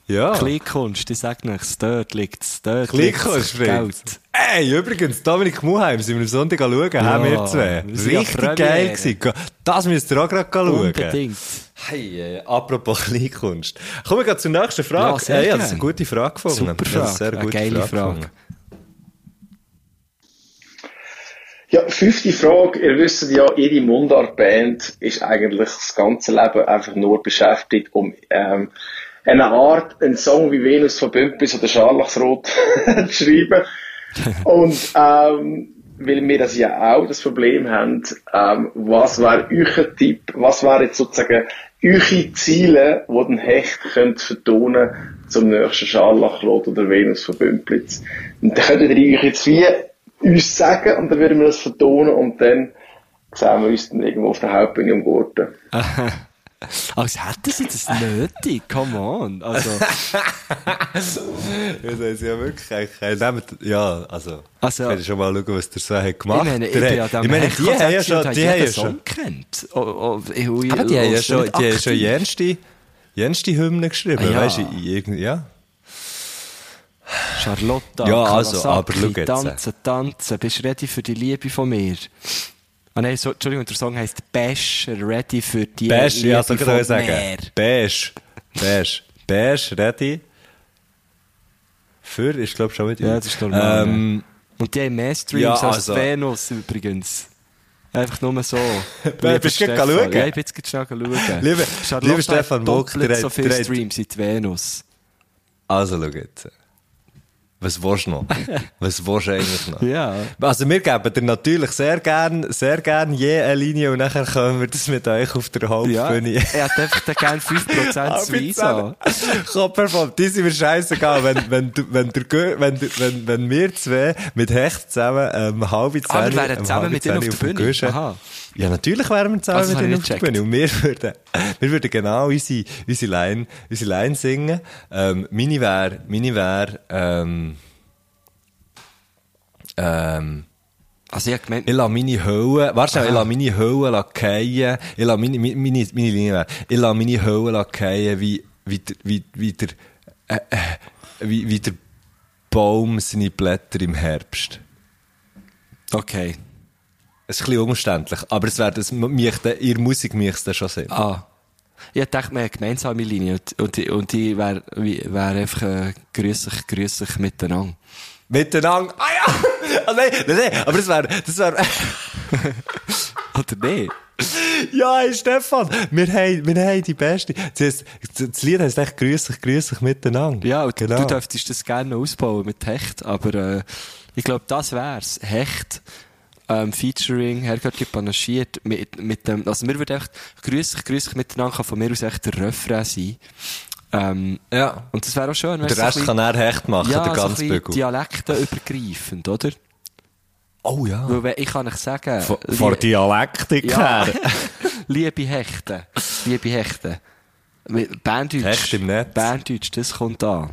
Ja. Kleinkunst, ich sag nichts, dort liegt's, dort Kleinkunst, liegt's Geld. Ey, übrigens, Dominik Muheim, sind wir am Sonntag schauen, haben wir zwei. ja Richtig geil gewesen. Das müsst ihr auch gerade schauen. Unbedingt. Hey, äh, apropos Kleinkunst. Kommen wir gerade zur nächsten Frage. Ja, sehr Hey, das ist eine gute Frage gefunden. Super eine Frage, sehr eine gute geile Frage. Frage. Ja, fünfte Frage. Ihr wisst ja, jede Mundart-Band ist eigentlich das ganze Leben einfach nur beschäftigt, um ähm, eine Art, einen Song wie Venus von Bümpis oder Scharlachsrot zu schreiben. Und ähm, weil wir das ja auch das Problem haben, ähm, was wäre euer Tipp, was wären jetzt sozusagen eure Ziele, die den Hecht könnt vertonen zum nächsten Scharlachrot oder Venus von Bümplitz. Und dann könntet ihr euch jetzt wie uns sagen und dann würden wir das vertonen und dann sehen wir uns dann irgendwo auf der Hauptbühne am Gurten. Als hätten sie das nötig, come on. Also, das ist ja wirklich, ja, also, Also- ich werde schon mal schauen, was der so hat gemacht. ich meine, ich hat- meine, die haben ja schon, die haben ja schon, kennt. Oh, oh, ich, ich, aber die haben ja schon, die haben schon jenste, jenste Hymnen geschrieben, Ah, ja. weißt du, ja. Charlotta, Ja, also, aber schau jetzt. Tanzen, tanzen, bist du ready für die Liebe von mir? Ah nein, so, Entschuldigung, der Song heisst Bash, ready für die Beige, Liebe ja, so kann ich sagen. Beige. Beige. Beige, ready. Für ist, glaube schon mit Ja, das ist normal, Ähm, Und die haben mehr Streams Ja, als also- Venus übrigens. Einfach nur so. Wer- bist du Lieber gerade schauen? Ja, ich bin jetzt gerade schauen. Lieber- lieber Stefan doppelt der so hat- viele der hat- Streams die Venus. Also, schau jetzt. Was willst du noch? Was willst du eigentlich noch? Ja. Also, wir geben dir natürlich sehr gern, sehr gern je eine Linie und nachher können wir das mit euch auf der Ja, Hauptbühne. er hat einfach dann gerne 5% Visa. Komm, perform. Die sind mir scheißegal, wenn, wenn, du- wenn, der, wenn, wenn, wenn wir zwei mit Hecht zusammen, ähm, halbe Zehn, Ah, wir wären zusammen mit Zehn auf der Bühne? Aha. Ja, natürlich wären wir zusammen Also, mit ihnen auf der Bühne. Und wir würden, wir würden genau unsere, unsere Line, unsere Line singen. Ähm, meine wäre, meine wäre, ähm, ähm, Also, ich habe gemeint, ich lasse meine Höhe, warte, Aha. ich lasse meine Höhe fallen. Ich lasse meine, meine, meine, meine Linie wäre, ich lasse meine Höhe fallen, wie, wie wie, wie der, äh, äh, wie, wie der Baum seine Blätter im Herbst. okay. Es ist ein bisschen umständlich, aber es wäre, das, mich, der Musik mich es schon sehen. Ah. Ich dachte, wir haben gemeinsame Linie und, und, die- und die wäre wär einfach äh, grüssig, grüssig miteinander. Miteinander, ah ja! Ah, nein, nein, nein, aber das wäre, das wäre, Oder nicht? ja, hey, Stefan, wir haben, wir haben die beste, das, das Lied heisst echt grüßig, grüßig miteinander. Ja, und genau. du dürftest das gerne ausbauen mit Hecht, aber äh, ich glaube, das wär's. Hecht, ähm, Featuring, Herrgöttli panaschiert, mit, mit dem, also mir würde echt, grüßig, grüßig miteinander kann von mir aus echt der Refrain sein. Ähm, Ja. und das wäre auch schön, wenn Der Rest kann er hecht machen, ja, der so ganze bisschen Bügel. dialektenübergreifend, oder? Oh ja. Weil ich kann euch sagen, lie- von Dialektik ja, her. liebe Hechten, liebe Hechten. Mit Berndeutsch. Hecht im Netz. Berndeutsch, das kommt an.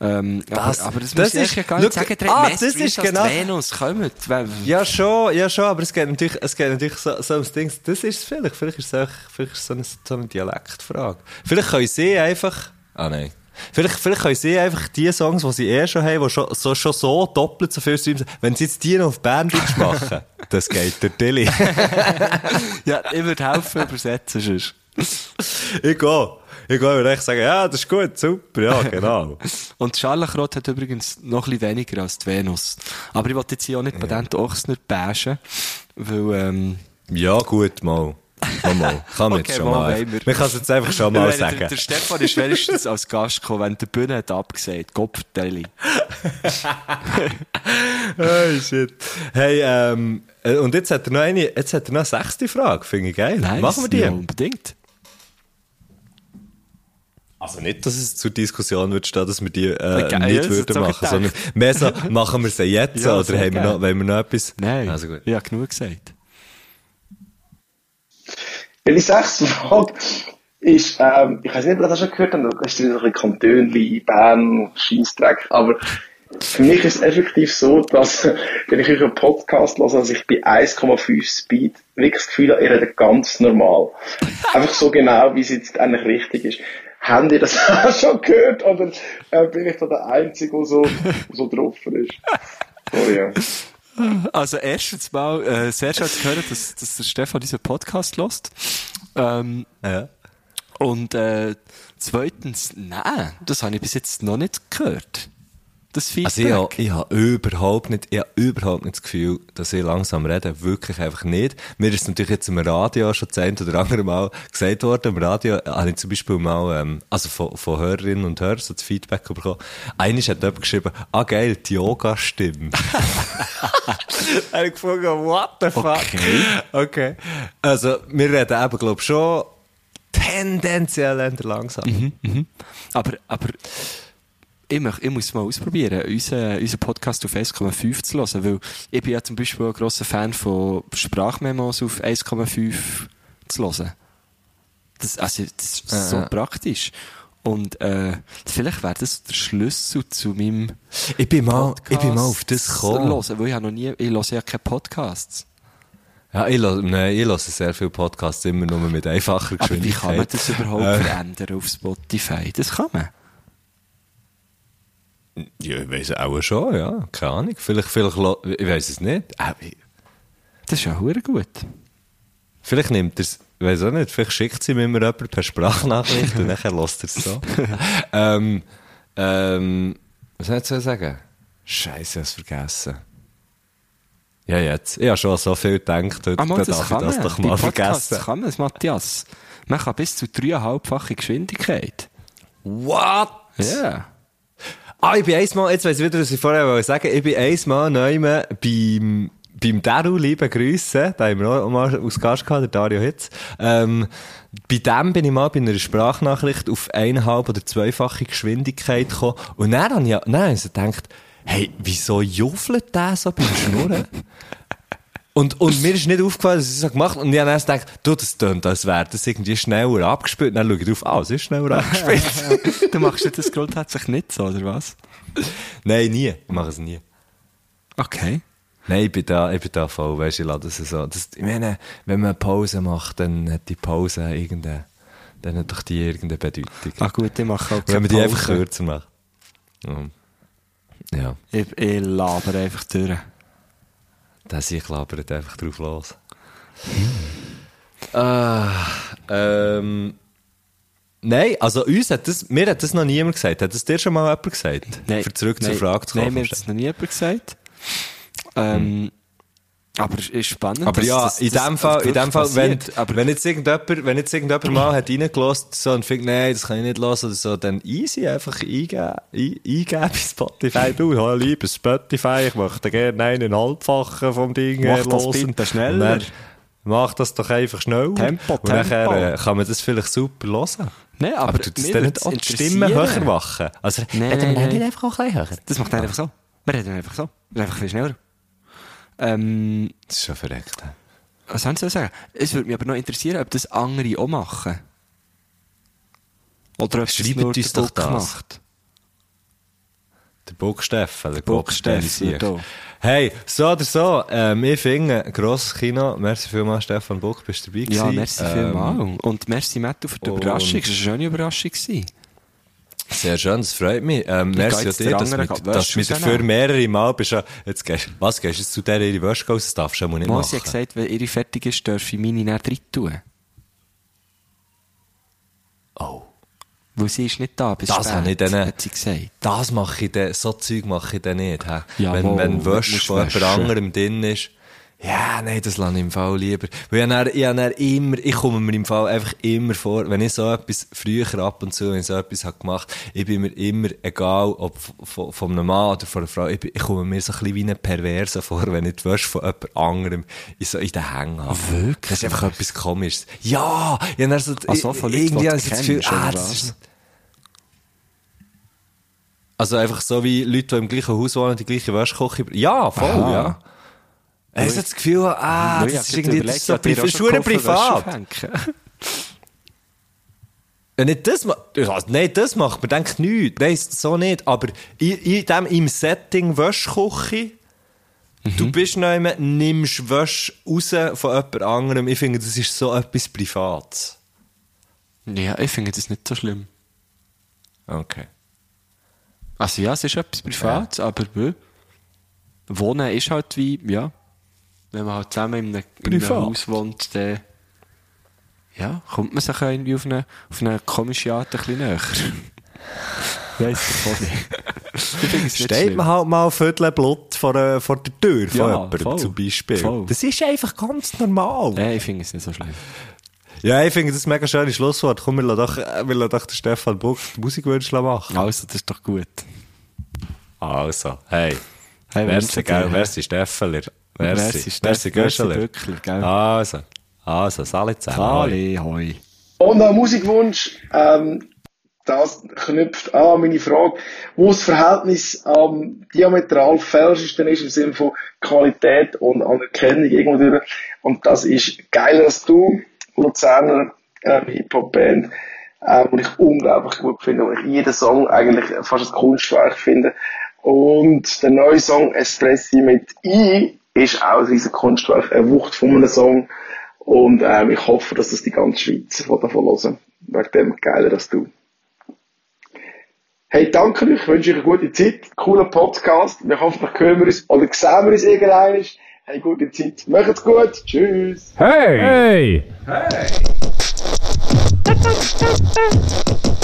Ähm, Das- aber, aber das, das ist- ja gar nicht schau, sagen. Ah, das ist genau- Venus, kommt. Ja, schon, ja, schon, aber es geht natürlich, es geht natürlich so, so ums Ding, das ist es vielleicht, vielleicht ist es auch, vielleicht ist es so eine, so eine Dialektfrage. Vielleicht können sie einfach, ah nein. Vielleicht, vielleicht können sie einfach die Songs, die sie eh schon haben, die schon so, schon so doppelt so viel Streams wenn sie jetzt die noch auf Banddeutsch machen, das geht der Tilly. Ja, ich würde helfen übersetzen, sonst. ich gehe. Ich gehe und echt sagen, ja, das ist gut, super, ja, genau. Und Scharlachrot hat übrigens noch ein bisschen weniger als die Venus. Aber ich wollte jetzt hier auch nicht bei den Ochsner bashen, weil, ähm, ja, gut, mal. Mal, mal. Kann man Okay, jetzt schon mal mal. wollen wir. Man kann es jetzt einfach schon mal Ich sagen. Der, der Stefan ist wenigstens als Gast gekommen, wenn der Bühne hat abgesagt. Kopfteile. Oh shit. Hey, ähm, äh, und jetzt hat er noch eine, jetzt hat er noch eine sechste Frage, finde ich geil. Nice. Machen wir die? Ja, unbedingt. Also nicht, dass es zur Diskussion wird stehen, dass wir die äh, ja, nicht das würden machen, gedacht. sondern mehr so, machen wir sie jetzt Ja, oder haben wir noch, wollen wir noch etwas? Nein, Also gut. ich habe genug gesagt. Die sechste Frage ist, ähm, ich weiß nicht, ob ihr das schon gehört habt, da ist wieder ein bisschen Kantönli, Bern, Scheissdreck, aber für mich ist es effektiv so, dass, wenn ich euren Podcast höre, dass ich bei 1,5 Speed wirklich das Gefühl habe, ihr redet ganz normal. Einfach so genau, wie es jetzt eigentlich richtig ist. Ihr das auch schon gehört, oder äh, bin ich da der Einzige, der so, so drauf ist? Sorry, ja. Also erstens mal, äh, sehr schön zu hören, dass, dass der Stefan diesen Podcast lost. Ähm, Ja. und äh, zweitens, nein, das habe ich bis jetzt noch nicht gehört. Das Feedback. Also ich habe, ich habe überhaupt nicht, ich habe überhaupt nicht das Gefühl, dass ich langsam rede. Wirklich einfach nicht. Mir ist natürlich jetzt im Radio schon das eine oder andere Mal gesagt worden. Im Radio habe ich zum Beispiel mal, ähm, also von, von Hörerinnen und Hörern so das Feedback bekommen. Eines hat jemand geschrieben, ah geil, die Yoga-Stimme. habe ich gefunden, what the fuck? Okay. Okay. Also, wir reden eben, glaube ich, schon tendenziell eher langsam. Aber, aber ich, muss mal ausprobieren, unseren, unseren Podcast auf 1,5 zu hören, weil ich bin ja zum Beispiel ein grosser Fan von Sprachmemos auf 1,5 zu hören. Das, also, das ist so ja. praktisch. Und äh, vielleicht wäre das der Schlüssel zu meinem Ich bin mal, Podcast ich bin mal auf das gekommen. hören, weil ich habe noch nie, ich höre ja keine Podcasts. Ja, ich höre, nein, ich höre sehr viele Podcasts immer nur mit einfacher Aber wie Geschwindigkeit. kann man das überhaupt Äh, verändern auf Spotify? Das kann man. Ja, ich weiss auch schon, ja. Keine Ahnung. Vielleicht, vielleicht, ich weiss es nicht. Äh, Das ist ja hure gut. Vielleicht nimmt er es, ich weiss auch nicht, vielleicht schickt sie mir immer jemand per Sprachnachricht und nachher lässt er es so. ähm, ähm, was soll ich jetzt sagen? Scheiße, ich vergessen. Ja, jetzt. Ich habe schon so viel gedacht, heute Ah, mal, darf das ich das man. doch Die mal Podcasts vergessen. kann man, das, Matthias. Man kann bis zu dreieinhalbfache Geschwindigkeit. What? Ja. Ah, ich bin einmal, jetzt weiss ich wieder, was ich vorher wollte ich bin einmal neu beim, beim Daru, liebe Grüße, da haben wir auch mal aus Gast gehabt, der Dario Hitz. Ähm, bei dem bin ich mal bei einer Sprachnachricht auf eineinhalb oder zweifache Geschwindigkeit gekommen. Und dann habe ich, dann habe ich gedacht, hey, wieso juffelt der so beim Schnurren? Und, und mir ist nicht aufgefallen, dass ich es so gemacht habe. Und ich habe erst gedacht, du, das tönt, als wäre das irgendwie schneller abgespielt. Und dann schaue ich drauf, ah, es ist schneller abgespielt. du machst das grundsätzlich nicht so, oder was? Nein, nie. Ich mache es nie. Okay. Nein, ich bin da, ich bin da voll, weißt du, ich lasse es so. Das, ich meine, wenn man eine Pause macht, dann hat die Pause irgendeine, dann hat doch die irgendeine Bedeutung. Ah gut, ich mache auch wenn man die einfach kürzer macht. Ja. Ja, Ich, ich laber einfach durch. Dann ich labert einfach drauf los. Ah, ähm, nein, also uns hat das, mir hat das noch niemand gesagt. Hat das dir schon mal jemand gesagt? Für zurück zur nein, Frage zu Nein, kommen. mir hat es noch nie jemand gesagt. Ähm, Aber es ist spannend. Aber ja, das- in das dem Fall, in dem Fall, wenn. Aber wenn jetzt irgendjemand, wenn jetzt irgendjemand mal hat reingelassen, so, und findet, nein, das kann ich nicht hören, oder so, dann easy einfach eingeben, ein, eingeben bei Spotify. Du, hallo, liebes Spotify, ich möchte gerne einen halbfachen vom Ding Mach das hören. bitte schneller. Mach das doch einfach schnell. Tempo, Und nachher Tempo. äh, kann man das vielleicht super hören. Nein, aber Aber tut das dann nicht auch die Stimme höher machen? Also, Nein, hätte man nein, nicht einfach auch ein bisschen höher? Das macht er einfach so. Wir reden einfach so. Einfach viel schneller. Ähm, Das ist schon verreckt. was ich so sagen? Es würde mich aber noch interessieren, ob das andere auch machen. Oder ob Schreibt nur uns der Buck das. macht. Der Bucksteffen, der da. Hey, so oder so, ähm, ich finde, grosses Kino. Merci vielmals, Stefan Buck, bist du dabei Ja, gewesen. merci Ähm, vielmals. Und merci, Matthew, für die Überraschung. Es war eine schöne Überraschung. gewesen. Sehr schön, das freut mich. Ähm, merci an dir, dass, mit, geht dass du dafür mehrere Mal bist. Jetzt gehst, was, gehst du jetzt zu der ihre Wäsche raus? Das darfst du nicht Mal, machen. sie hat gesagt, wenn ihre fertig ist, darf ich meine nicht rein tun. oh. Weil sie ist nicht da bis Das spät, ich denen- hat sie gesagt. Das mache ich dann, so Zeug mache ich dann nicht. Ja, wenn, wenn Wäsche von jemand anderem drin ist. Ja, nein, das lasse ich im Fall lieber. Weil ich, dann, ich, dann immer, ich komme mir im Fall einfach immer vor, wenn ich so etwas früher ab und zu, wenn ich so etwas habe gemacht, ich bin mir immer, egal ob von, von einem Mann oder von einer Frau, ich, bin, ich komme mir so ein bisschen wie ein Perverser vor, wenn ich die Wäsche von jemand anderem in, so in den Hängen habe. Wirklich? Das ist einfach etwas Komisches. Ja! Ich habe so, Ah, so von Leuten, irgendwie habe ich das Gefühl, ah, das ist, also einfach so wie Leute, die im gleichen Haus wohnen, die gleiche Wäschküche. Ja, voll, Aha. ja. Ich habe das Gefühl, ah, ich das ist irgendwie das ist so privat. Ja, nicht das, ma- also, nein, das macht man, denkt nichts. Nein, so nicht. Aber in, in dem, im Setting Wäschküche, Mhm. du bist noch immer, nimmst Wäsche raus von jemand anderem. Ich finde, das ist so etwas Privates. Ja, ich finde das nicht so schlimm. Okay. Also ja, es ist etwas Privates, aber bö. Wohnen ist halt wie, ja, wenn man halt zusammen in einem, in einem. Haus wohnt, dann ja, kommt man sich irgendwie auf eine, auf eine komische Art ein bisschen näher. Weiss ich auch nicht. Steht man halt mal Viertel Blut vor, äh, vor der Tür von Ja, jemandem voll. zum Beispiel. Voll. Das ist einfach ganz normal. Nein, ich finde es nicht so schlimm. Ja, ich finde das ein mega schönes Schlusswort. Komm, wir lassen doch, wir lassen doch den Stefan Buck die Musikwünsche machen. Also, das ist doch gut. Also, hey. Hey, merci, gell? Merci, Steffeler. Merci. Merci, Merci, Göscheler. merci, Böckler, gell? Also, also, Salut zusammen. Sali, hoi. Und ein Musikwunsch, ähm, das knüpft an meine Frage, wo das Verhältnis ähm, diametral falschsten ist im Sinne von Qualität und Anerkennung irgendwo durch. Und das ist geiler als du, Luzerner ähm, Hip-Hop-Band, ähm, und ich unglaublich gut finde, und ich jeden Song eigentlich fast ein Kunstwerk finde. Und der neue Song Espressi mit I ist auch ein riesen Kunstwerk, eine Wucht von einem Song. Und ähm, ich hoffe, dass das die ganze Schweiz von davon hören. Wegen dem geiler als du. Hey, danke euch, wünsche euch eine gute Zeit, cooler Podcast. Wir hoffentlich hören wir uns oder sehen wir uns irgendwann. Hey, gute Zeit. Macht's gut. Tschüss. Hey! Hey! Du,